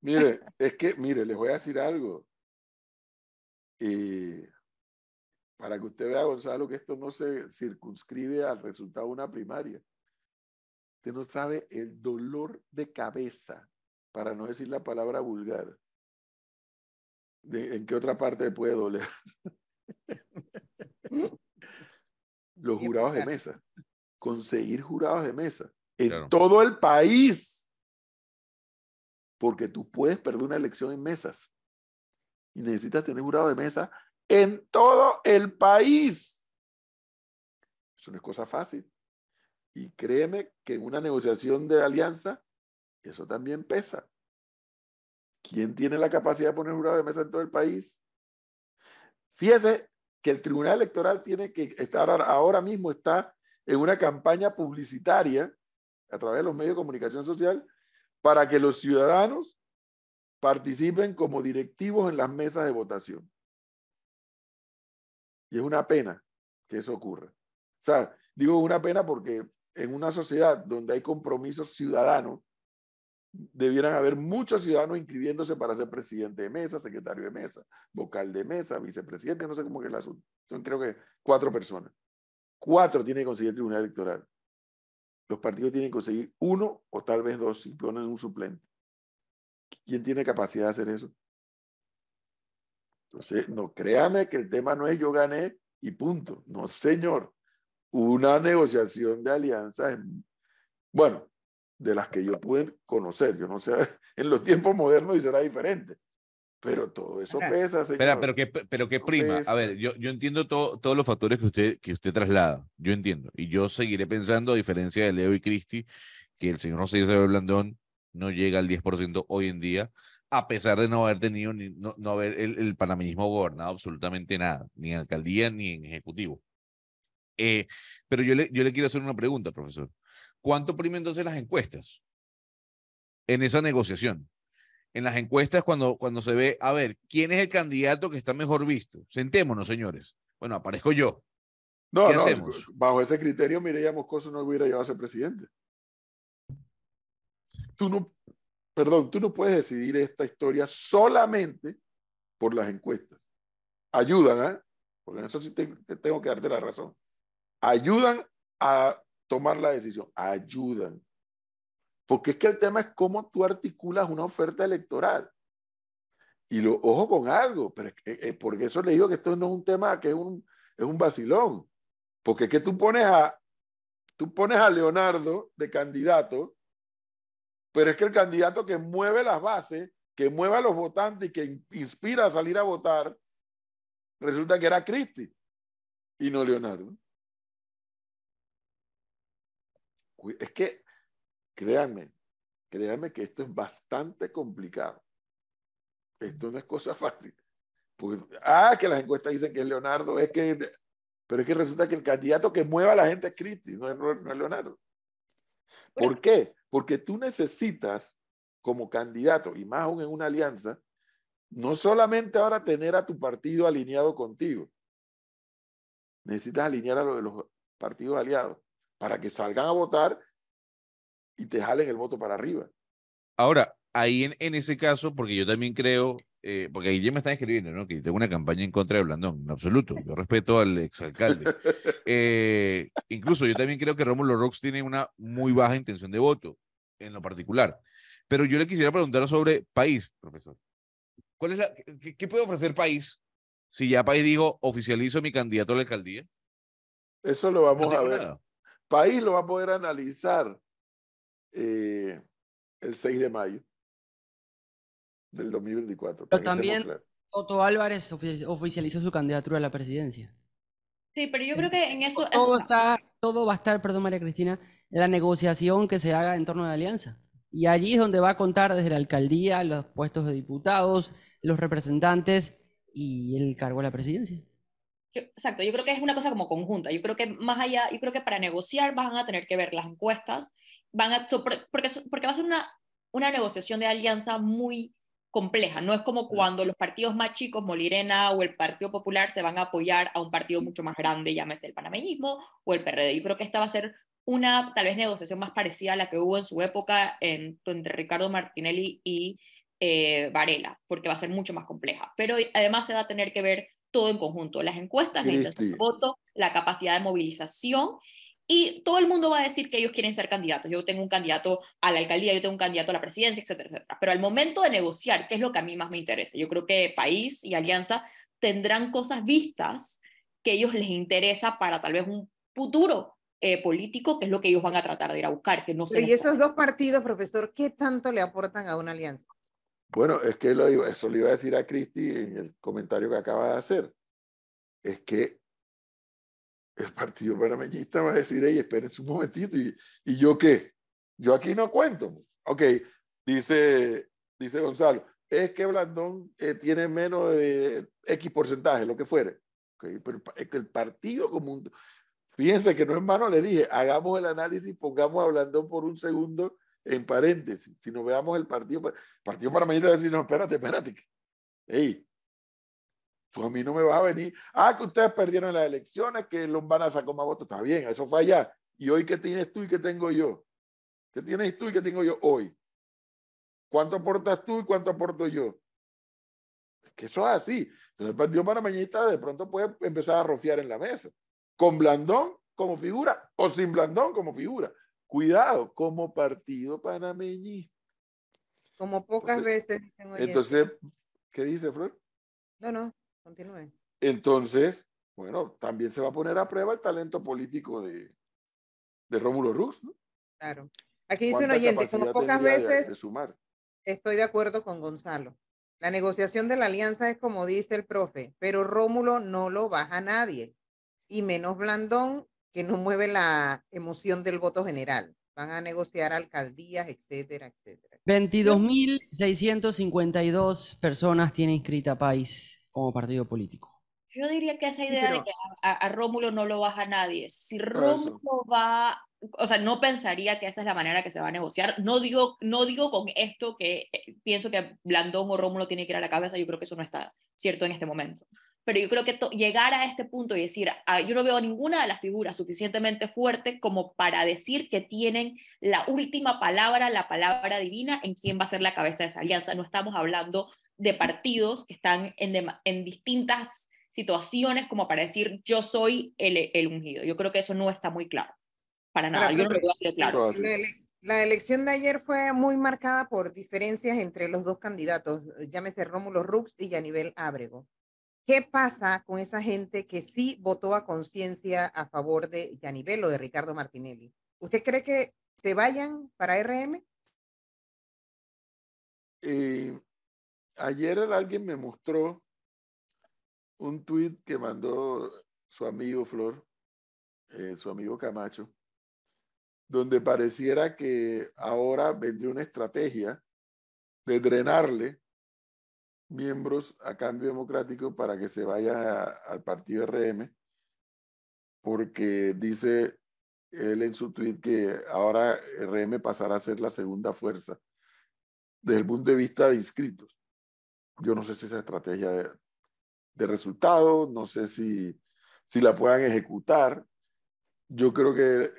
Mire, (laughs) es que, mire, les voy a decir algo. Y para que usted vea, Gonzalo, que esto no se circunscribe al resultado de una primaria. Usted no sabe el dolor de cabeza, para no decir la palabra vulgar. De, ¿En qué otra parte puede doler? (laughs) (laughs) Los jurados de mesa. Conseguir jurados de mesa en Claro. todo el país. Porque tú puedes perder una elección en mesas. Y necesitas tener jurado de mesa en todo el país. Eso no es cosa fácil. Y créeme que en una negociación de alianza, eso también pesa. ¿Quién tiene la capacidad de poner jurado de mesa en todo el país? Fíjese que el Tribunal Electoral tiene que estar ahora- mismo está en una campaña publicitaria a través de los medios de comunicación social para que los ciudadanos participen como directivos en las mesas de votación. Y es una pena que eso ocurra. O sea, digo una pena porque en una sociedad donde hay compromisos ciudadanos, debieran haber muchos ciudadanos inscribiéndose para ser presidente de mesa, secretario de mesa, vocal de mesa, vicepresidente, no sé cómo es el asunto. Son creo que cuatro personas. Cuatro tiene que conseguir el Tribunal Electoral. Los partidos tienen que conseguir uno o tal vez dos si ponen un suplente. ¿Quién tiene capacidad de hacer eso? Entonces, no, créame que el tema no es yo gané y punto. No, señor. Una negociación de alianza, es- bueno, de las que yo pude conocer, yo no sé, (laughs) en los tiempos modernos y será diferente, pero todo eso pesa, señor. Espera, pero que, pero que prima. A ver, yo, yo entiendo todo- todos los factores que usted, que usted traslada. Yo entiendo. Y yo seguiré pensando, a diferencia de Leo y Cristi, que el señor José Isabel Blandón no llega al 10% hoy en día, a pesar de no haber tenido, ni, no, no haber el, el panameñismo gobernado absolutamente nada, ni en alcaldía ni en ejecutivo. Eh, pero yo le, yo le quiero hacer una pregunta, profesor. ¿Cuánto prima entonces las encuestas en esa negociación? En las encuestas, cuando, cuando se ve, a ver, ¿quién es el candidato que está mejor visto? Sentémonos, señores. Bueno, aparezco yo. no, ¿qué no, hacemos? bajo ese criterio, Mireya Moscoso no hubiera llegado a ser presidente. Tú no, perdón, tú no puedes decidir esta historia solamente por las encuestas. Ayudan, ¿eh? Porque en eso sí tengo, tengo que darte la razón. Ayudan a tomar la decisión, ayudan. Porque es que el tema es cómo tú articulas una oferta electoral. Y lo, ojo con algo, pero es que, eh, porque eso le digo que esto no es un tema que es un, es un vacilón. Porque es que tú pones a, tú pones a Leonardo de candidato, pero es que el candidato que mueve las bases, que mueve a los votantes y que in- inspira a salir a votar, resulta que era Cristi y no Leonardo. Es que, créanme, créanme que esto es bastante complicado. Esto no es cosa fácil. Ah, que las encuestas dicen que es Leonardo, es que, pero es que resulta que el candidato que mueva a la gente es Cristi, no es, no es Leonardo. ¿Por qué? Porque tú necesitas, como candidato, y más aún en una alianza, no solamente ahora tener a tu partido alineado contigo, necesitas alinear a lo de los partidos aliados para que salgan a votar y te jalen el voto para arriba. Ahora, ahí en, en ese caso, porque yo también creo, eh, porque ahí ya me están escribiendo, ¿no? Que yo tengo una campaña en contra de Blandón, en absoluto. Yo respeto al exalcalde. (laughs) Eh, incluso yo también creo que Rómulo Rox tiene una muy baja intención de voto, en lo particular. Pero yo le quisiera preguntar sobre país, profesor. ¿Cuál es la, qué, qué puede ofrecer país si ya país dijo oficializo mi candidato a la alcaldía? Eso lo No vamos a ver. nada. País lo va a poder analizar eh, el 6 de mayo del 2024. para que estemos también- claros. Otto Álvarez ofi- oficializó su candidatura a la presidencia. Sí, pero yo creo que en eso, Todo, está- está, todo va a estar, perdón María Cristina, en la negociación que se haga en torno a la alianza. Y allí es donde va a contar desde la alcaldía, los puestos de diputados, los representantes y el cargo a la presidencia. Yo- exacto, yo creo que es una cosa como conjunta. Yo creo que más allá, yo creo que para negociar van a tener que ver las encuestas, van a, porque, porque va a ser una, una negociación de alianza muy compleja. No es como cuando los partidos más chicos, Molirena o el Partido Popular, se van a apoyar a un partido mucho más grande, llámese el panameñismo o el PRD. Yo creo que esta va a ser una tal vez negociación más parecida a la que hubo en su época en- entre Ricardo Martinelli y eh, Varela, porque va a ser mucho más compleja. Pero además se va a tener que ver todo en conjunto, las encuestas, la intención de voto, la capacidad de movilización y todo el mundo va a decir que ellos quieren ser candidatos. Yo tengo un candidato a la alcaldía, yo tengo un candidato a la presidencia, etcétera, etcétera. Pero al momento de negociar, ¿qué es lo que a mí más me interesa? Yo creo que país y alianza tendrán cosas vistas que a ellos les interesa para tal vez un futuro eh, político, que es lo que ellos van a tratar de ir a buscar. Que no y esos dos partidos, profesor, ¿qué tanto le aportan a una alianza? Bueno, es que lo, eso le iba a decir a Cristi en el comentario que acaba de hacer. Es que el Partido Panameñista va a decir, hey, espérense un momentito, ¿y, ¿y yo qué? Yo aquí no cuento. Ok, dice, dice Gonzalo, es que Blandón eh, tiene menos de X porcentaje, lo que fuere. Okay, pero es que el partido común, fíjense que no en vano le dije, hagamos el análisis, pongamos a Blandón por un segundo en paréntesis. Si nos veamos el partido, el partido Panameñista va a decir, no, espérate, espérate. Hey, tú a mí no me vas a venir. Ah, que ustedes perdieron las elecciones, que Lombana sacó más votos. Está bien, eso fue allá. ¿Y hoy qué tienes tú y qué tengo yo? ¿Qué tienes tú y qué tengo yo hoy? ¿Cuánto aportas tú y cuánto aporto yo? Que eso es así. Entonces el Partido Panameñista de pronto puede empezar a rofiar en la mesa. Con Blandón como figura o sin Blandón como figura. Cuidado, como partido panameñista. Como pocas veces. Entonces, ¿qué dice Flor? No, no, continúe. Entonces, bueno, también se va a poner a prueba el talento político de, de Rómulo Ruz, ¿no? Claro. Aquí dice un oyente, como pocas veces estoy de acuerdo con Gonzalo. La negociación de la alianza es como dice el profe, pero Rómulo no lo baja a nadie, y menos Blandón, que no mueve la emoción del voto general. Van a negociar alcaldías, etcétera, etcétera. 22.652 personas tiene inscrita País como partido político. Yo diría que esa idea de que a, Rómulo no lo baja nadie. Si Rómulo va, o sea, no pensaría que esa es la manera que se va a negociar. No digo, no digo con esto que eh, pienso que Blandón o Rómulo tiene que ir a la cabeza, yo creo que eso no está cierto en este momento pero yo creo que llegar a este punto y decir, ah, yo no veo ninguna de las figuras suficientemente fuerte como para decir que tienen la última palabra, la palabra divina en quién va a ser la cabeza de esa alianza. No estamos hablando de partidos que están en, en distintas situaciones como para decir, yo soy el, el, ungido. Yo creo que eso no está muy claro. Para nada, yo no lo veo así claro. La elección de ayer fue muy marcada por diferencias entre los dos candidatos, llámese Rómulo Rux y Yanivel Ábrego. ¿Qué pasa con esa gente que sí votó a conciencia a favor de Yanivel o de Ricardo Martinelli? ¿Usted cree que se vayan para RM? Eh, ayer alguien me mostró un tuit que mandó su amigo Flor, eh, su amigo Camacho, donde pareciera que ahora vendría una estrategia de drenarle miembros a cambio democrático para que se vaya al partido RM, porque dice él en su tweet que ahora RM pasará a ser la segunda fuerza desde el punto de vista de inscritos. Yo no sé si esa estrategia de, de resultados, no sé si, si la puedan ejecutar. Yo creo que,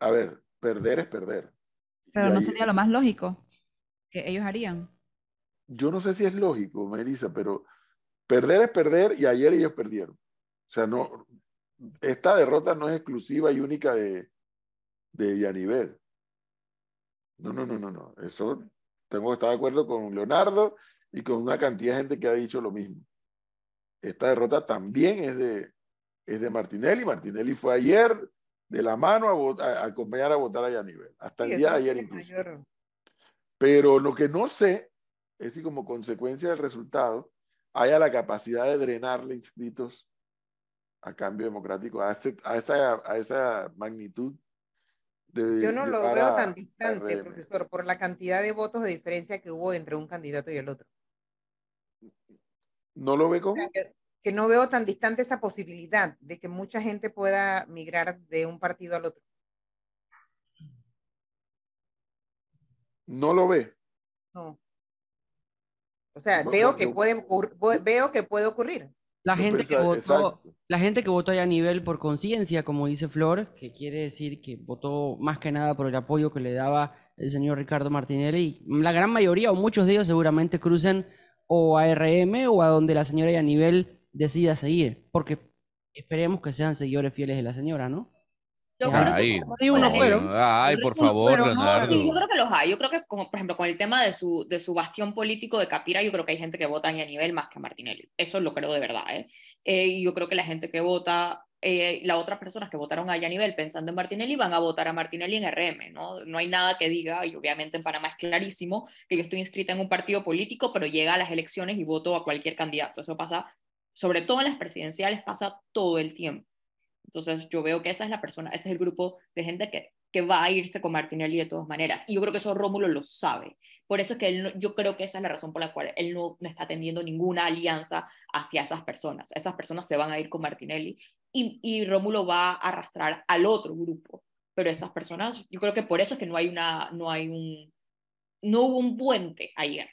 a ver, perder es perder. Pero no sería lo más lógico que ellos harían yo no sé si es lógico, Melissa, pero perder es perder y ayer ellos perdieron. O sea, no, esta derrota no es exclusiva y única de, de Yanivel. No, no, no, no, no. Eso tengo que estar de acuerdo con Leonardo y con una cantidad de gente que ha dicho lo mismo. Esta derrota también es de, es de Martinelli. Martinelli fue ayer de la mano a, acompañar a votar a Yanivel, hasta el día de ayer incluso. Pero lo que no sé es decir, como consecuencia del resultado, haya la capacidad de drenarle inscritos a cambio democrático, a, a, esa, a esa magnitud. De, Yo no lo veo tan distante, profesor, por la cantidad de votos de diferencia que hubo entre un candidato y el otro. ¿No lo ve como? que, no veo tan distante esa posibilidad de que mucha gente pueda migrar de un partido al otro. ¿No lo ve? No. O sea, veo, que puede, veo que puede ocurrir. La gente, que votó, exacto. la gente que votó a nivel por conciencia, como dice Flor, que quiere decir que votó más que nada por el apoyo que le daba el señor Ricardo Martinelli, y la gran mayoría o muchos de ellos seguramente crucen o a RM o a donde la señora y a nivel decida seguir, porque esperemos que sean seguidores fieles de la señora, ¿no? Yo creo que Ay, unos fueron. ay, por favor. Leonardo. Yo creo que los hay. Yo creo que, como, por ejemplo, con el tema de su, de su bastión político de Capira, yo creo que hay gente que vota a nivel más que a Martinelli. Eso lo creo de verdad. ¿eh? Eh, y yo creo que la gente que vota, eh, las otras personas que votaron a nivel pensando en Martinelli, van a votar a Martinelli en RM. ¿no? no hay nada que diga, y obviamente en Panamá es clarísimo, que yo estoy inscrita en un partido político, pero llega a las elecciones y voto a cualquier candidato. Eso pasa, sobre todo en las presidenciales, pasa todo el tiempo. Entonces yo veo que esa es la persona, ese es el grupo de gente que, que va a irse con Martinelli de todas maneras. Y yo creo que eso Rómulo lo sabe. Por eso es que él no- yo creo que esa es la razón por la cual él no, no está teniendo ninguna alianza hacia esas personas. Esas personas se van a ir con Martinelli y, y Rómulo va a arrastrar al otro grupo. Pero esas personas, yo creo que por eso es que no hay una, no hay un, no hubo un puente ayer.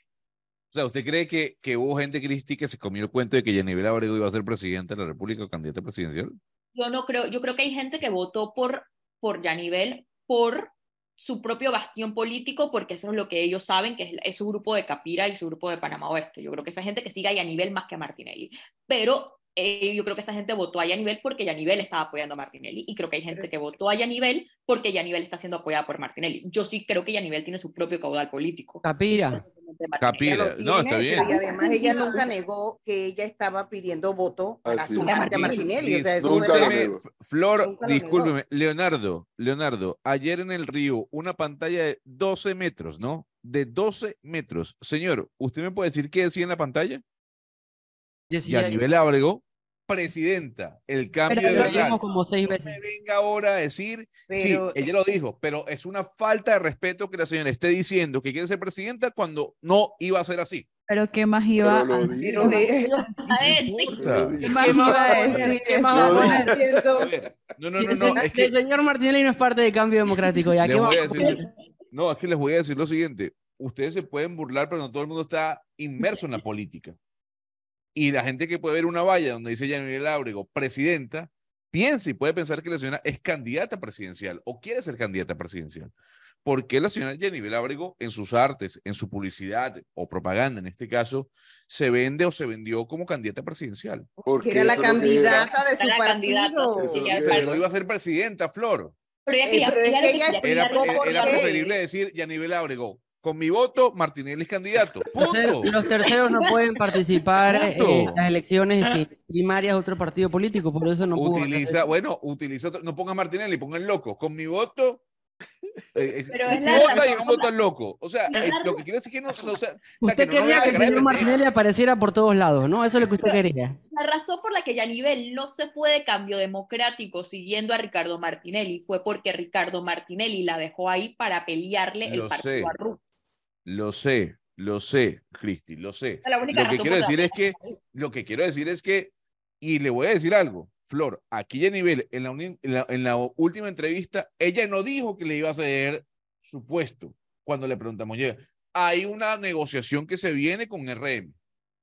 O sea, ¿usted cree que, que hubo gente Cristi que se comió el cuento de que Yanivel Abrego iba a ser presidente de la República o candidato presidencial? Yo no creo, yo creo que hay gente que votó por, por Yanivel por su propio bastión político, porque eso es lo que ellos saben, que es, su grupo de Capira y su grupo de Panamá Oeste. Yo creo que esa gente que sigue a Yanivel más que a Martinelli. Pero eh, yo creo que esa gente votó a Yanivel porque Yanivel estaba apoyando a Martinelli. Y creo que hay gente que votó a Yanivel porque Yanivel está siendo apoyada por Martinelli. Yo sí creo que Yanivel tiene su propio caudal político. Capira. Capira. No, está bien. Y además ella nunca negó que ella estaba pidiendo voto para sumarse a Martinelli. O sea. F- Flor, discúlpeme, Leonardo, Leonardo, ayer en el río, una pantalla de 12 metros, ¿no? De 12 metros. Señor, ¿usted me puede decir qué decía en la pantalla? Decía- Yanivel Ábrego, presidenta, el cambio Pero de verdad. como seis No veces. me venga ahora a decir, Pero- sí, ella lo dijo, pero es una falta de respeto que la señora esté diciendo que quiere ser presidenta cuando no iba a ser así. Pero ¿qué más iba a A. Lo ¿Qué más iba a decir? ¿Qué más Lo vamos a. A no, no, no, El- no, es (laughs) que El señor Martinelli no es parte del cambio democrático. Ya, ¿qué a a decir- no, es que les voy a decir lo siguiente. Ustedes se pueden burlar, pero no todo el mundo está inmerso en la política. Y la gente que puede ver una valla donde dice Yanivel Ábrego, presidenta, piensa y puede pensar que la señora es candidata presidencial o quiere ser candidata presidencial. ¿Por qué la señora Yanivel Ábrego en sus artes, en su publicidad o propaganda en este caso, se vende o se vendió como candidata presidencial? Porque Era la candidata de su Era partido. Pero no iba a ser presidenta, Flor. Pero ella Eh, pero ella ella Era, pelear ¿por por era preferible decir Yanivel Ábrego, con mi voto, Martinelli es candidato. Punto. Los terceros no pueden participar eh, Punto. en las elecciones primarias de otro partido político, por eso no utiliza, bueno, utiliza, otro- no ponga Martinelli, ponga el loco. Con mi voto, eh, Pero eh, es la vota y un voto al loco. O sea, eh, lo que quiere decir que no, no, o sea, o sea, Usted que no nos quería que el señor. Martinelli apareciera por todos lados, ¿no? Eso es lo que usted quería. La razón por la que Yanivel no se fue de cambio democrático siguiendo a Ricardo Martinelli fue porque Ricardo Martinelli la dejó ahí para pelearle el partido sé. a Ruz. Lo sé, lo sé, Cristi, lo sé. La única Lo que quiero la decir es que, lo que quiero decir es que, y le voy a decir algo, Flor, aquí a nivel, en la, en la, en la última entrevista, ella no dijo que le iba a ceder su puesto cuando le preguntamos, oye, hay una negociación que se viene con RM.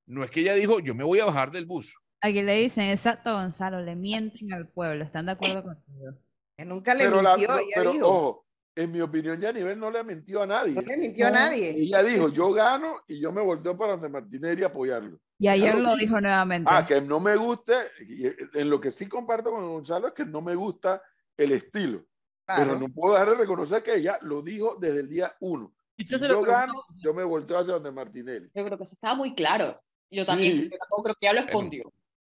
No es que ella dijo, yo me voy a bajar del bus. Aquí le dicen, exacto, Gonzalo, le mienten al pueblo. ¿Están de acuerdo contigo? Que nunca le Pero, la- mintió, no, ella pero dijo. ojo, en mi opinión, Yanivel no le mintió a nadie. No le mintió a nadie. Ella dijo, yo gano y yo me volteo para donde Martinelli a apoyarlo. Y ayer Claro. lo dijo nuevamente. Ah, que no me guste, y en lo que sí comparto con Gonzalo es que no me gusta el estilo. Claro. Pero no puedo dejar de reconocer que ella lo dijo desde el día uno. Y se lo yo gano, yo me volteo hacia donde Martinelli. Yo creo que eso estaba muy claro. Yo también, Sí. yo tampoco creo que ya lo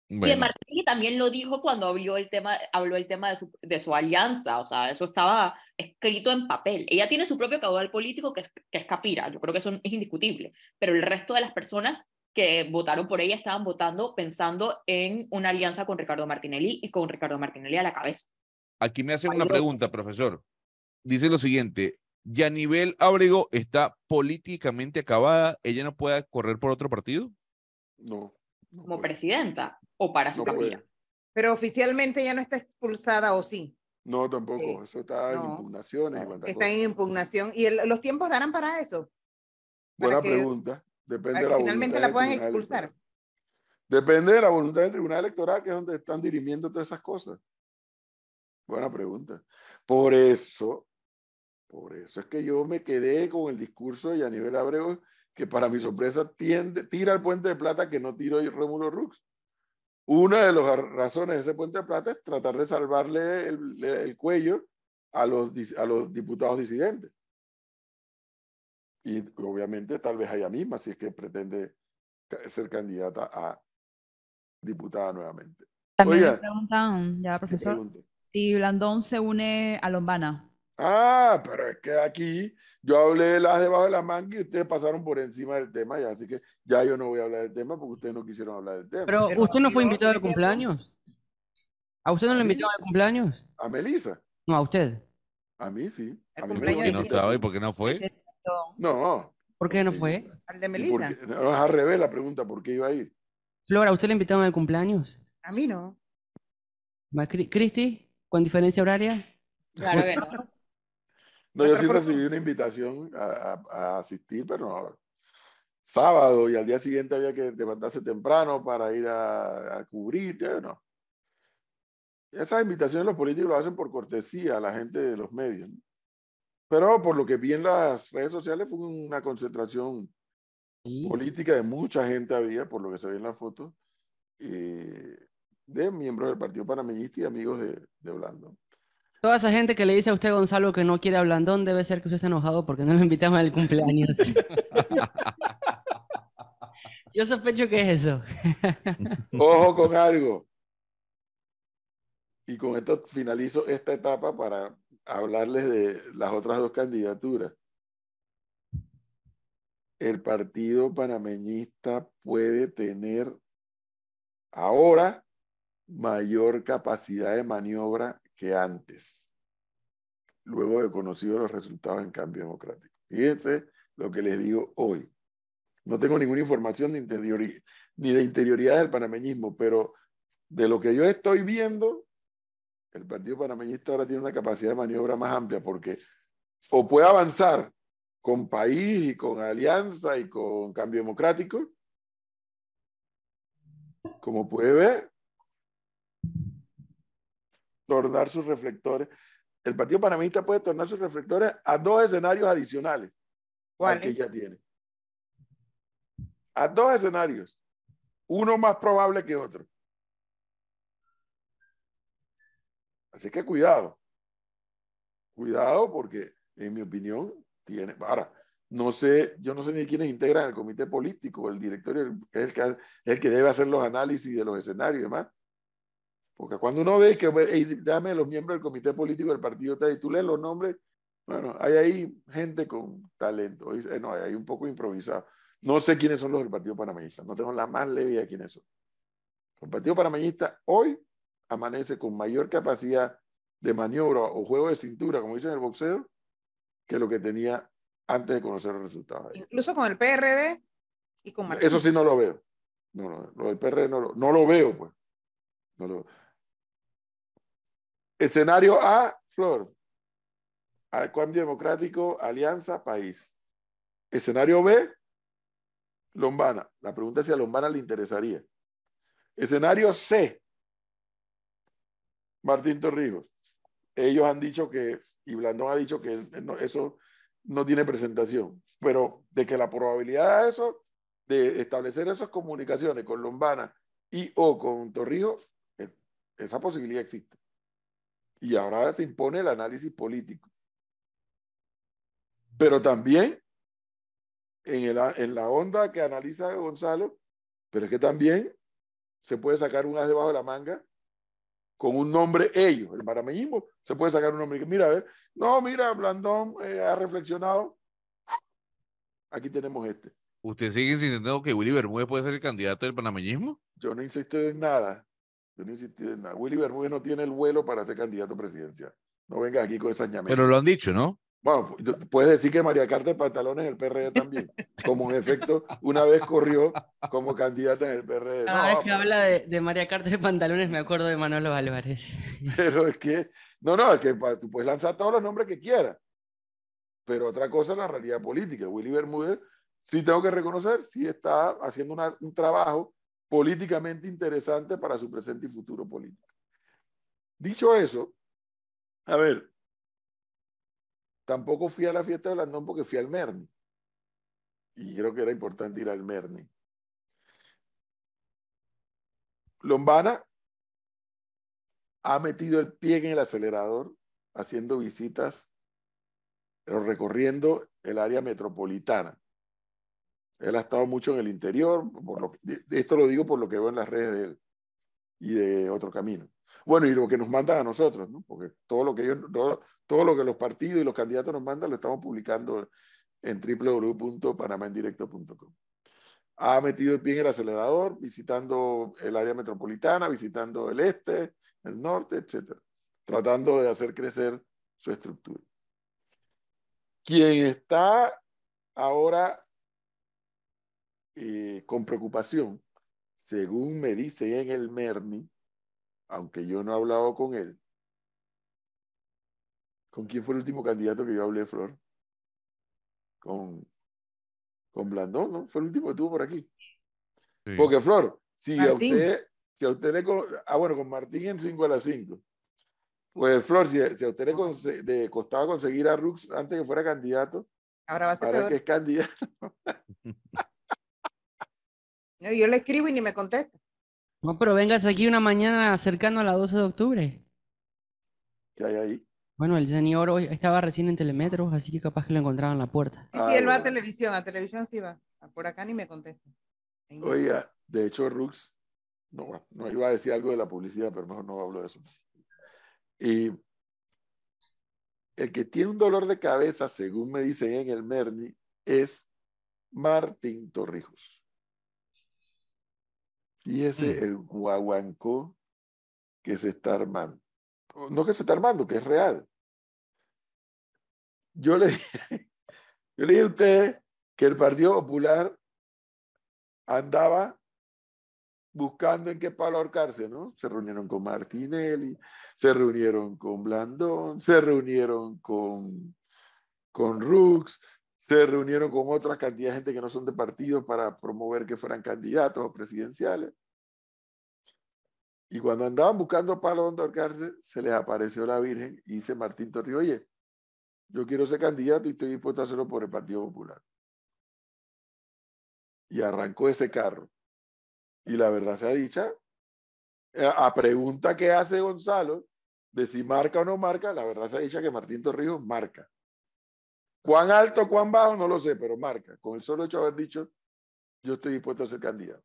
Bueno. Y de Bueno, Martinelli también lo dijo cuando habló el tema, habló el tema de su, de su alianza, o sea, eso estaba escrito en papel. Ella tiene su propio caudal político que es, que es Capira, yo creo que eso es indiscutible, pero el resto de las personas que votaron por ella estaban votando pensando en una alianza con Ricardo Martinelli y con Ricardo Martinelli a la cabeza. aquí me hacen una pregunta, profesor. Dice lo siguiente, Yanivel Ábrego está políticamente acabada, ella no puede correr por otro partido. No. no como puede. presidenta o para su No puede. Pero oficialmente ya no está expulsada, ¿o sí? No, tampoco. Sí. Eso está en No. impugnaciones y cuantas Está cosas. en impugnación. ¿Y el- los tiempos darán para eso? Buena para que- pregunta. Depende de que la finalmente voluntad la del puedan tribunal expulsar. electoral. Depende de la voluntad del Tribunal Electoral, que es donde están dirimiendo todas esas cosas. Buena pregunta. Por eso, por eso es que yo me quedé con el discurso de Yanivel Abreu, que para mi sorpresa tiende, tira el puente de plata que no tiró Rómulo Rux. Una de las razones de ese puente de plata es tratar de salvarle el, el cuello a los, a los diputados disidentes. Y obviamente tal vez ella misma, si es que pretende ser candidata a diputada nuevamente. También me preguntan, ya profesor, si Blandón se une a Lombana. Ah, pero es que aquí yo hablé de las debajo de la manga y ustedes pasaron por encima del tema, ya, así que ya yo no voy a hablar del tema porque ustedes no quisieron hablar del tema. Pero, usted no fue invitado al cumpleaños. ¿A usted no le invitaron al cumpleaños? ¿A Melissa? No, a usted. A mí sí. A mí ¿Por qué no estaba y por qué no fue? No. ¿Por qué no fue? Al de Melissa. No, es al revés la pregunta, ¿por qué iba a ir? Flora, ¿usted le invitaron al cumpleaños? A mí no. ¿Cristi? ¿Con diferencia horaria? Claro que no. No, yo sí recibí una invitación a, asistir, pero no. Sábado y al día siguiente había que levantarse temprano para ir a, cubrir, no. Esas invitaciones los políticos lo hacen por cortesía a la gente de los medios. Pero por lo que vi en las redes sociales fue una concentración política de mucha gente había, por lo que se ve en la foto, de miembros del Partido Panameñista y amigos de, de Blando. Toda esa gente que le dice a usted, Gonzalo, que no quiere a Blandón, debe ser que usted está enojado porque no lo invitamos al cumpleaños. (laughs) Yo sospecho que es eso. Ojo con algo. Y con esto finalizo esta etapa para hablarles de las otras dos candidaturas. El partido panameñista puede tener ahora mayor capacidad de maniobra que antes, luego de conocido los resultados en cambio democrático. Fíjense lo que les digo hoy. No tengo ninguna información de ni de interioridad del panameñismo, pero de lo que yo estoy viendo, el Partido Panameñista ahora tiene una capacidad de maniobra más amplia porque o puede avanzar con país y con alianza y con cambio democrático, como puede ver, tornar sus reflectores. El Partido Panamista puede tornar sus reflectores a dos escenarios adicionales al que ya tiene. A dos escenarios. Uno más probable que otro. Así que cuidado. Cuidado porque, en mi opinión, tiene. Ahora, no sé, yo no sé ni quiénes integran el comité político, el directorio es el que, es el que debe hacer los análisis de los escenarios y demás. Porque cuando uno ve que, dame los miembros del comité político del partido, y tú lees los nombres, bueno, hay ahí gente con talento, no, hay un poco improvisado. No sé quiénes son los del Partido Panameñista, no tengo la más leve idea de quiénes son. El Partido Panameñista hoy amanece con mayor capacidad de maniobra o juego de cintura, como dicen en el boxeo, que lo que tenía antes de conocer los resultados. Incluso con el PRD y con Martín. Eso sí no lo veo. No, no, lo del PRD no lo, no lo veo, pues. No lo, Escenario A, Flor. Cambio Democrático, Alianza, País. Escenario B, Lombana. La pregunta es si a Lombana le interesaría. Escenario C, Martín Torrijos. Ellos han dicho que, y Blandón ha dicho que eso no tiene presentación, pero de que la probabilidad de eso, de establecer esas comunicaciones con Lombana y o con Torrijos, e, esa posibilidad existe. Y ahora se impone el análisis político. Pero también en, en la onda que analiza Gonzalo, pero es que también se puede sacar un as debajo de la manga con un nombre ellos, el marameñismo, se puede sacar un nombre que, mira, a ver, no, mira, Blandón eh, ha reflexionado, aquí tenemos este. ¿Usted sigue insistiendo que Willy Bermúdez puede ser el candidato del panameñismo? Yo no insisto en nada. Yo no insistí en nada. Willy Bermúdez no tiene el vuelo para ser candidato presidencial. No venga aquí con esas ñametas. Pero lo han dicho, ¿no? Bueno, puedes decir que María Carta Pantalones en el PRD también. Como en efecto, una vez corrió como candidata en el PRD. Cada vez que habla de, de María Carta de Pantalones me acuerdo de Manolo Álvarez. (laughs) Pero es que, no, no, es que tú puedes lanzar todos los nombres que quieras. Pero otra cosa es la realidad política. Willy Bermúdez, sí tengo que reconocer, sí está haciendo un trabajo políticamente interesante para su presente y futuro político. Dicho eso, a ver, tampoco fui a la fiesta de Blandón porque fui al Merni. Y creo que era importante ir al Merni. Lombana ha metido el pie en el acelerador haciendo visitas, pero recorriendo el área metropolitana. Él ha estado mucho en el interior, esto lo digo por lo que veo en las redes de él y de otro camino. Bueno, y lo que nos mandan a nosotros, ¿no? porque todo lo que ellos, todo, lo que los partidos y los candidatos nos mandan lo estamos publicando en www.panamendirecto.com. Ha metido el pie en el acelerador, visitando el área metropolitana, visitando el este, el norte, etcétera, tratando de hacer crecer su estructura. Quien está ahora eh, con preocupación, según me dice en el Merni, aunque yo no he hablado con él, ¿con quién fue el último candidato que yo hablé, Flor? Con, con Blandón, ¿no? Fue el último que tuvo por aquí. Porque, Flor, si a usted, si a usted le... Ah, bueno, con Martín en 5 a las 5. Pues, Flor, si, a usted le, costaba conseguir a Rux antes que fuera candidato, ahora va a ser ahora que es candidato. (laughs) yo le escribo y ni me contesta. No, pero vengas aquí una mañana cercano a la 12 de octubre. ¿Qué hay ahí? Bueno, el señor hoy estaba recién en Telemetro, así que capaz que lo encontraban en la puerta. Sí, él va a televisión, a televisión sí va. Por acá ni me contesta. Oiga, de hecho, Rux, no, no iba a decir algo de la publicidad, pero mejor no hablo de eso. Y el que tiene un dolor de cabeza, según me dicen en el Merni, es Martín Torrijos. Y ese es el guaguancó que se está armando. No que se está armando, que es real. Yo le, (laughs) yo le dije a usted que el Partido Popular andaba buscando en qué palo ahorcarse, ¿no? Se reunieron con Martinelli, se reunieron con Blandón, se reunieron con, con Rux, se reunieron con otras cantidad de gente que no son de partidos para promover que fueran candidatos o presidenciales. Y cuando andaban buscando palo donde ahorcarse, se les apareció la Virgen y dice Martín Torrio, oye, yo quiero ser candidato y estoy dispuesto a hacerlo por el Partido Popular. Y arrancó ese carro. Y la verdad sea dicha, eh, a pregunta que hace Gonzalo, de si marca o no marca, la verdad se ha dicho que Martín Torrijos marca. Cuán alto, cuán bajo, no lo sé, pero marca. Con el solo hecho de haber dicho, yo estoy dispuesto a ser candidato.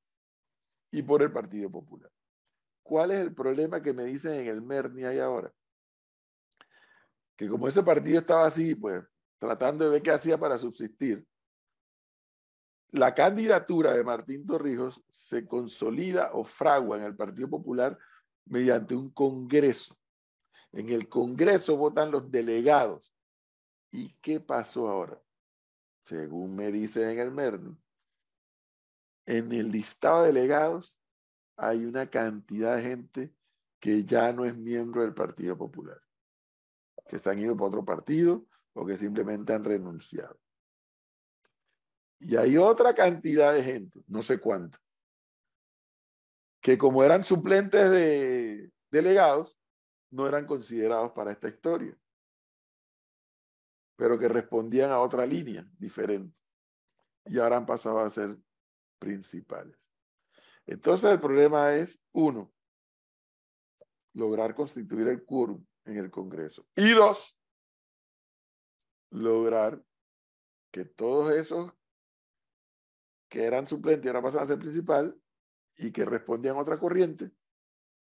Y por el Partido Popular. ¿Cuál es el problema que me dicen en el Merni ahí ahora? Que como ese partido estaba así, pues tratando de ver qué hacía para subsistir, la candidatura de Martín Torrijos se consolida o fragua en el Partido Popular mediante un congreso. En el congreso votan los delegados. ¿Y qué pasó ahora? Según me dice en el Merni, en el listado de delegados hay una cantidad de gente que ya no es miembro del Partido Popular, que se han ido para otro partido o que simplemente han renunciado. Y hay otra cantidad de gente, no sé cuánto, que como eran suplentes de delegados, no eran considerados para esta historia, pero que respondían a otra línea diferente. Y ahora han pasado a ser principales. Entonces el problema es, uno, lograr constituir el quórum en el Congreso. Y dos, lograr que todos esos que eran suplentes y ahora pasan a ser principal y que respondían a otra corriente,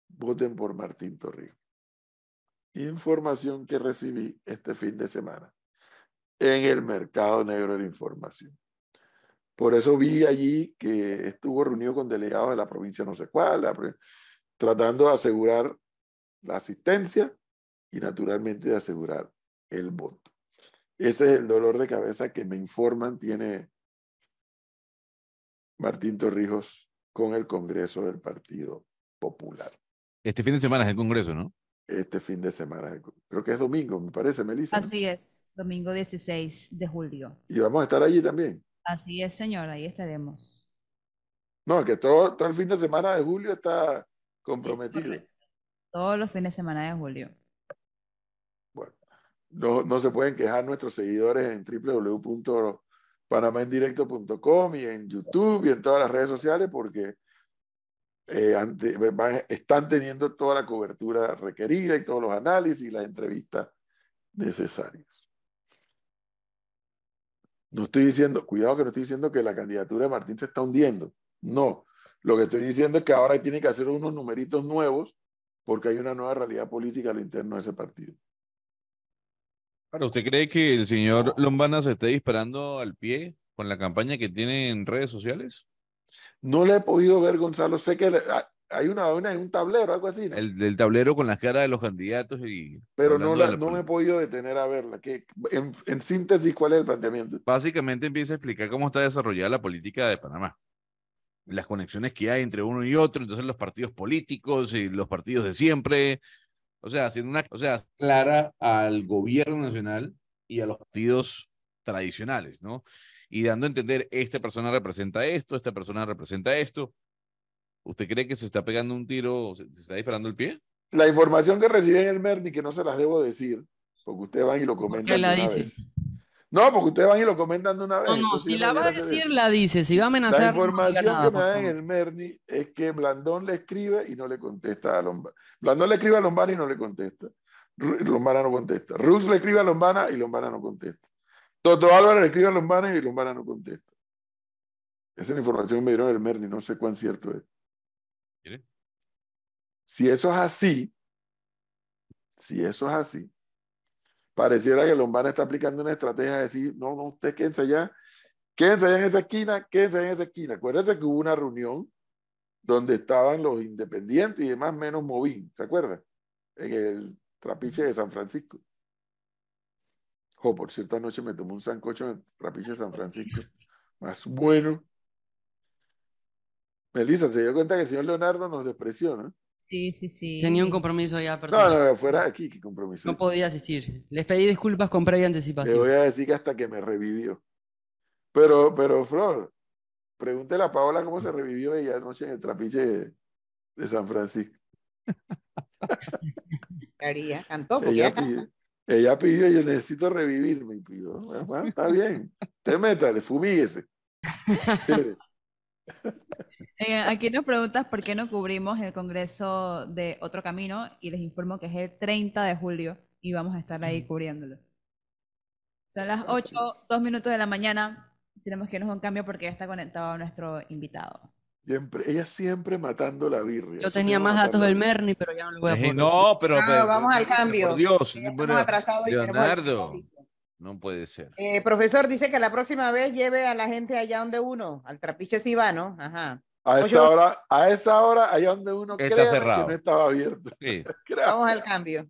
voten por Martín Torrijos. Información que recibí este fin de semana en el mercado negro de la información. Por eso vi allí que estuvo reunido con delegados de la provincia no sé cuál, tratando de asegurar la asistencia y naturalmente de asegurar el voto. Ese es el dolor de cabeza que me informan tiene Martín Torrijos con el Congreso del Partido Popular. Este fin de semana es el Congreso, ¿no? Este fin de semana, creo que es domingo, me parece, Melissa. Así es, domingo 16 de julio. Y vamos a estar allí también. Así es, señor, ahí estaremos. No, que todo, todo el fin de semana de julio está comprometido. Todos los fines de semana de julio. Bueno, no, no se pueden quejar nuestros seguidores en www.panamaindirecto.com y en YouTube y en todas las redes sociales porque eh, están teniendo toda la cobertura requerida y todos los análisis y las entrevistas necesarias. No estoy diciendo, cuidado que no estoy diciendo que la candidatura de Martín se está hundiendo. No, lo que estoy diciendo es que ahora tiene que hacer unos numeritos nuevos porque hay una nueva realidad política al interno de ese partido. Ahora, ¿usted cree que el señor Lombana se está disparando al pie con la campaña que tiene en redes sociales? No le he podido ver, Gonzalo. Sé que le- hay una, una un tablero, algo así, ¿no? El del tablero con las caras de los candidatos y pero no, la- la no me he podido detener a verla. Que, en, en síntesis, ¿cuál es el planteamiento? Básicamente empieza a explicar cómo está desarrollada la política de Panamá. Las conexiones que hay entre uno y otro, entonces los partidos políticos y los partidos de siempre. O sea, haciendo una o sea, clara al gobierno nacional y a los partidos tradicionales, ¿no? Y dando a entender, esta persona representa esto, esta persona representa esto. ¿Usted cree que se está pegando un tiro, se se está disparando el pie? La información que recibí en el Merni, que no se las debo decir, porque ustedes van y lo comentan de la una dice? vez. No, porque ustedes van y lo comentan de una vez. No, no, si la va a decir, eso. la dice. Si va a amenazar, La no información nada, que me dan en el Merni es que Blandón le escribe y no le contesta a Lombana. Blandón le escribe a Lombana y no le contesta. Lombana no contesta. Rux le escribe a Lombana y Lombana no contesta. Toto Álvarez escribe a Lombana y Lombana no contesta. Esa es la información que me dieron el Merni, no sé cuán cierto es. Mire. Si eso es así, si eso es así, pareciera que Lombana está aplicando una estrategia de decir, no, no, ustedes quédense allá, quédense allá en esa esquina, quédense allá en esa esquina. Acuérdense que hubo una reunión donde estaban los independientes y demás menos Movín, ¿se acuerdan? En el trapiche de San Francisco. Oh, por cierto, anoche me tomé un sancocho en el trapiche de San Francisco. Más bueno. Melissa, se dio cuenta que el señor Leonardo nos despreció, ¿no? Sí, sí, sí. Tenía un compromiso ya No, personal. no, no, fuera de aquí, qué compromiso. No podía asistir. Les pedí disculpas con previa Le anticipación. voy a decir que hasta que me revivió. Pero, pero, Flor, pregúntele a Paola cómo se revivió ella anoche en el trapiche de, de San Francisco. (laughs) Haría, cantó, porque Ella ella pidió, yo necesito revivirme. Y pidió, bueno, bueno, está bien. Usted métale, fumíguese. (laughs) Eh, aquí nos preguntas por qué no cubrimos el Congreso de Otro Camino y les informo que es el 30 de julio y vamos a estar ahí cubriéndolo. Son las Así 8, es. 2 minutos de la mañana. Tenemos que irnos a un cambio porque ya está conectado nuestro invitado. Siempre, ella siempre matando la birria. Yo tenía más datos del. Merni, pero ya no lo voy a poner. No, pero, No, pero- vamos al pero, cambio. Por Dios, estamos bueno, atrasados Leonardo, no puede ser. Eh, profesor dice que la próxima vez lleve a la gente allá donde uno, al trapiche Sibano. Ajá. A Oye, esa hora, a esa hora, allá donde uno Está cerrado. que no estaba abierto. Sí. (laughs) Vamos al cambio.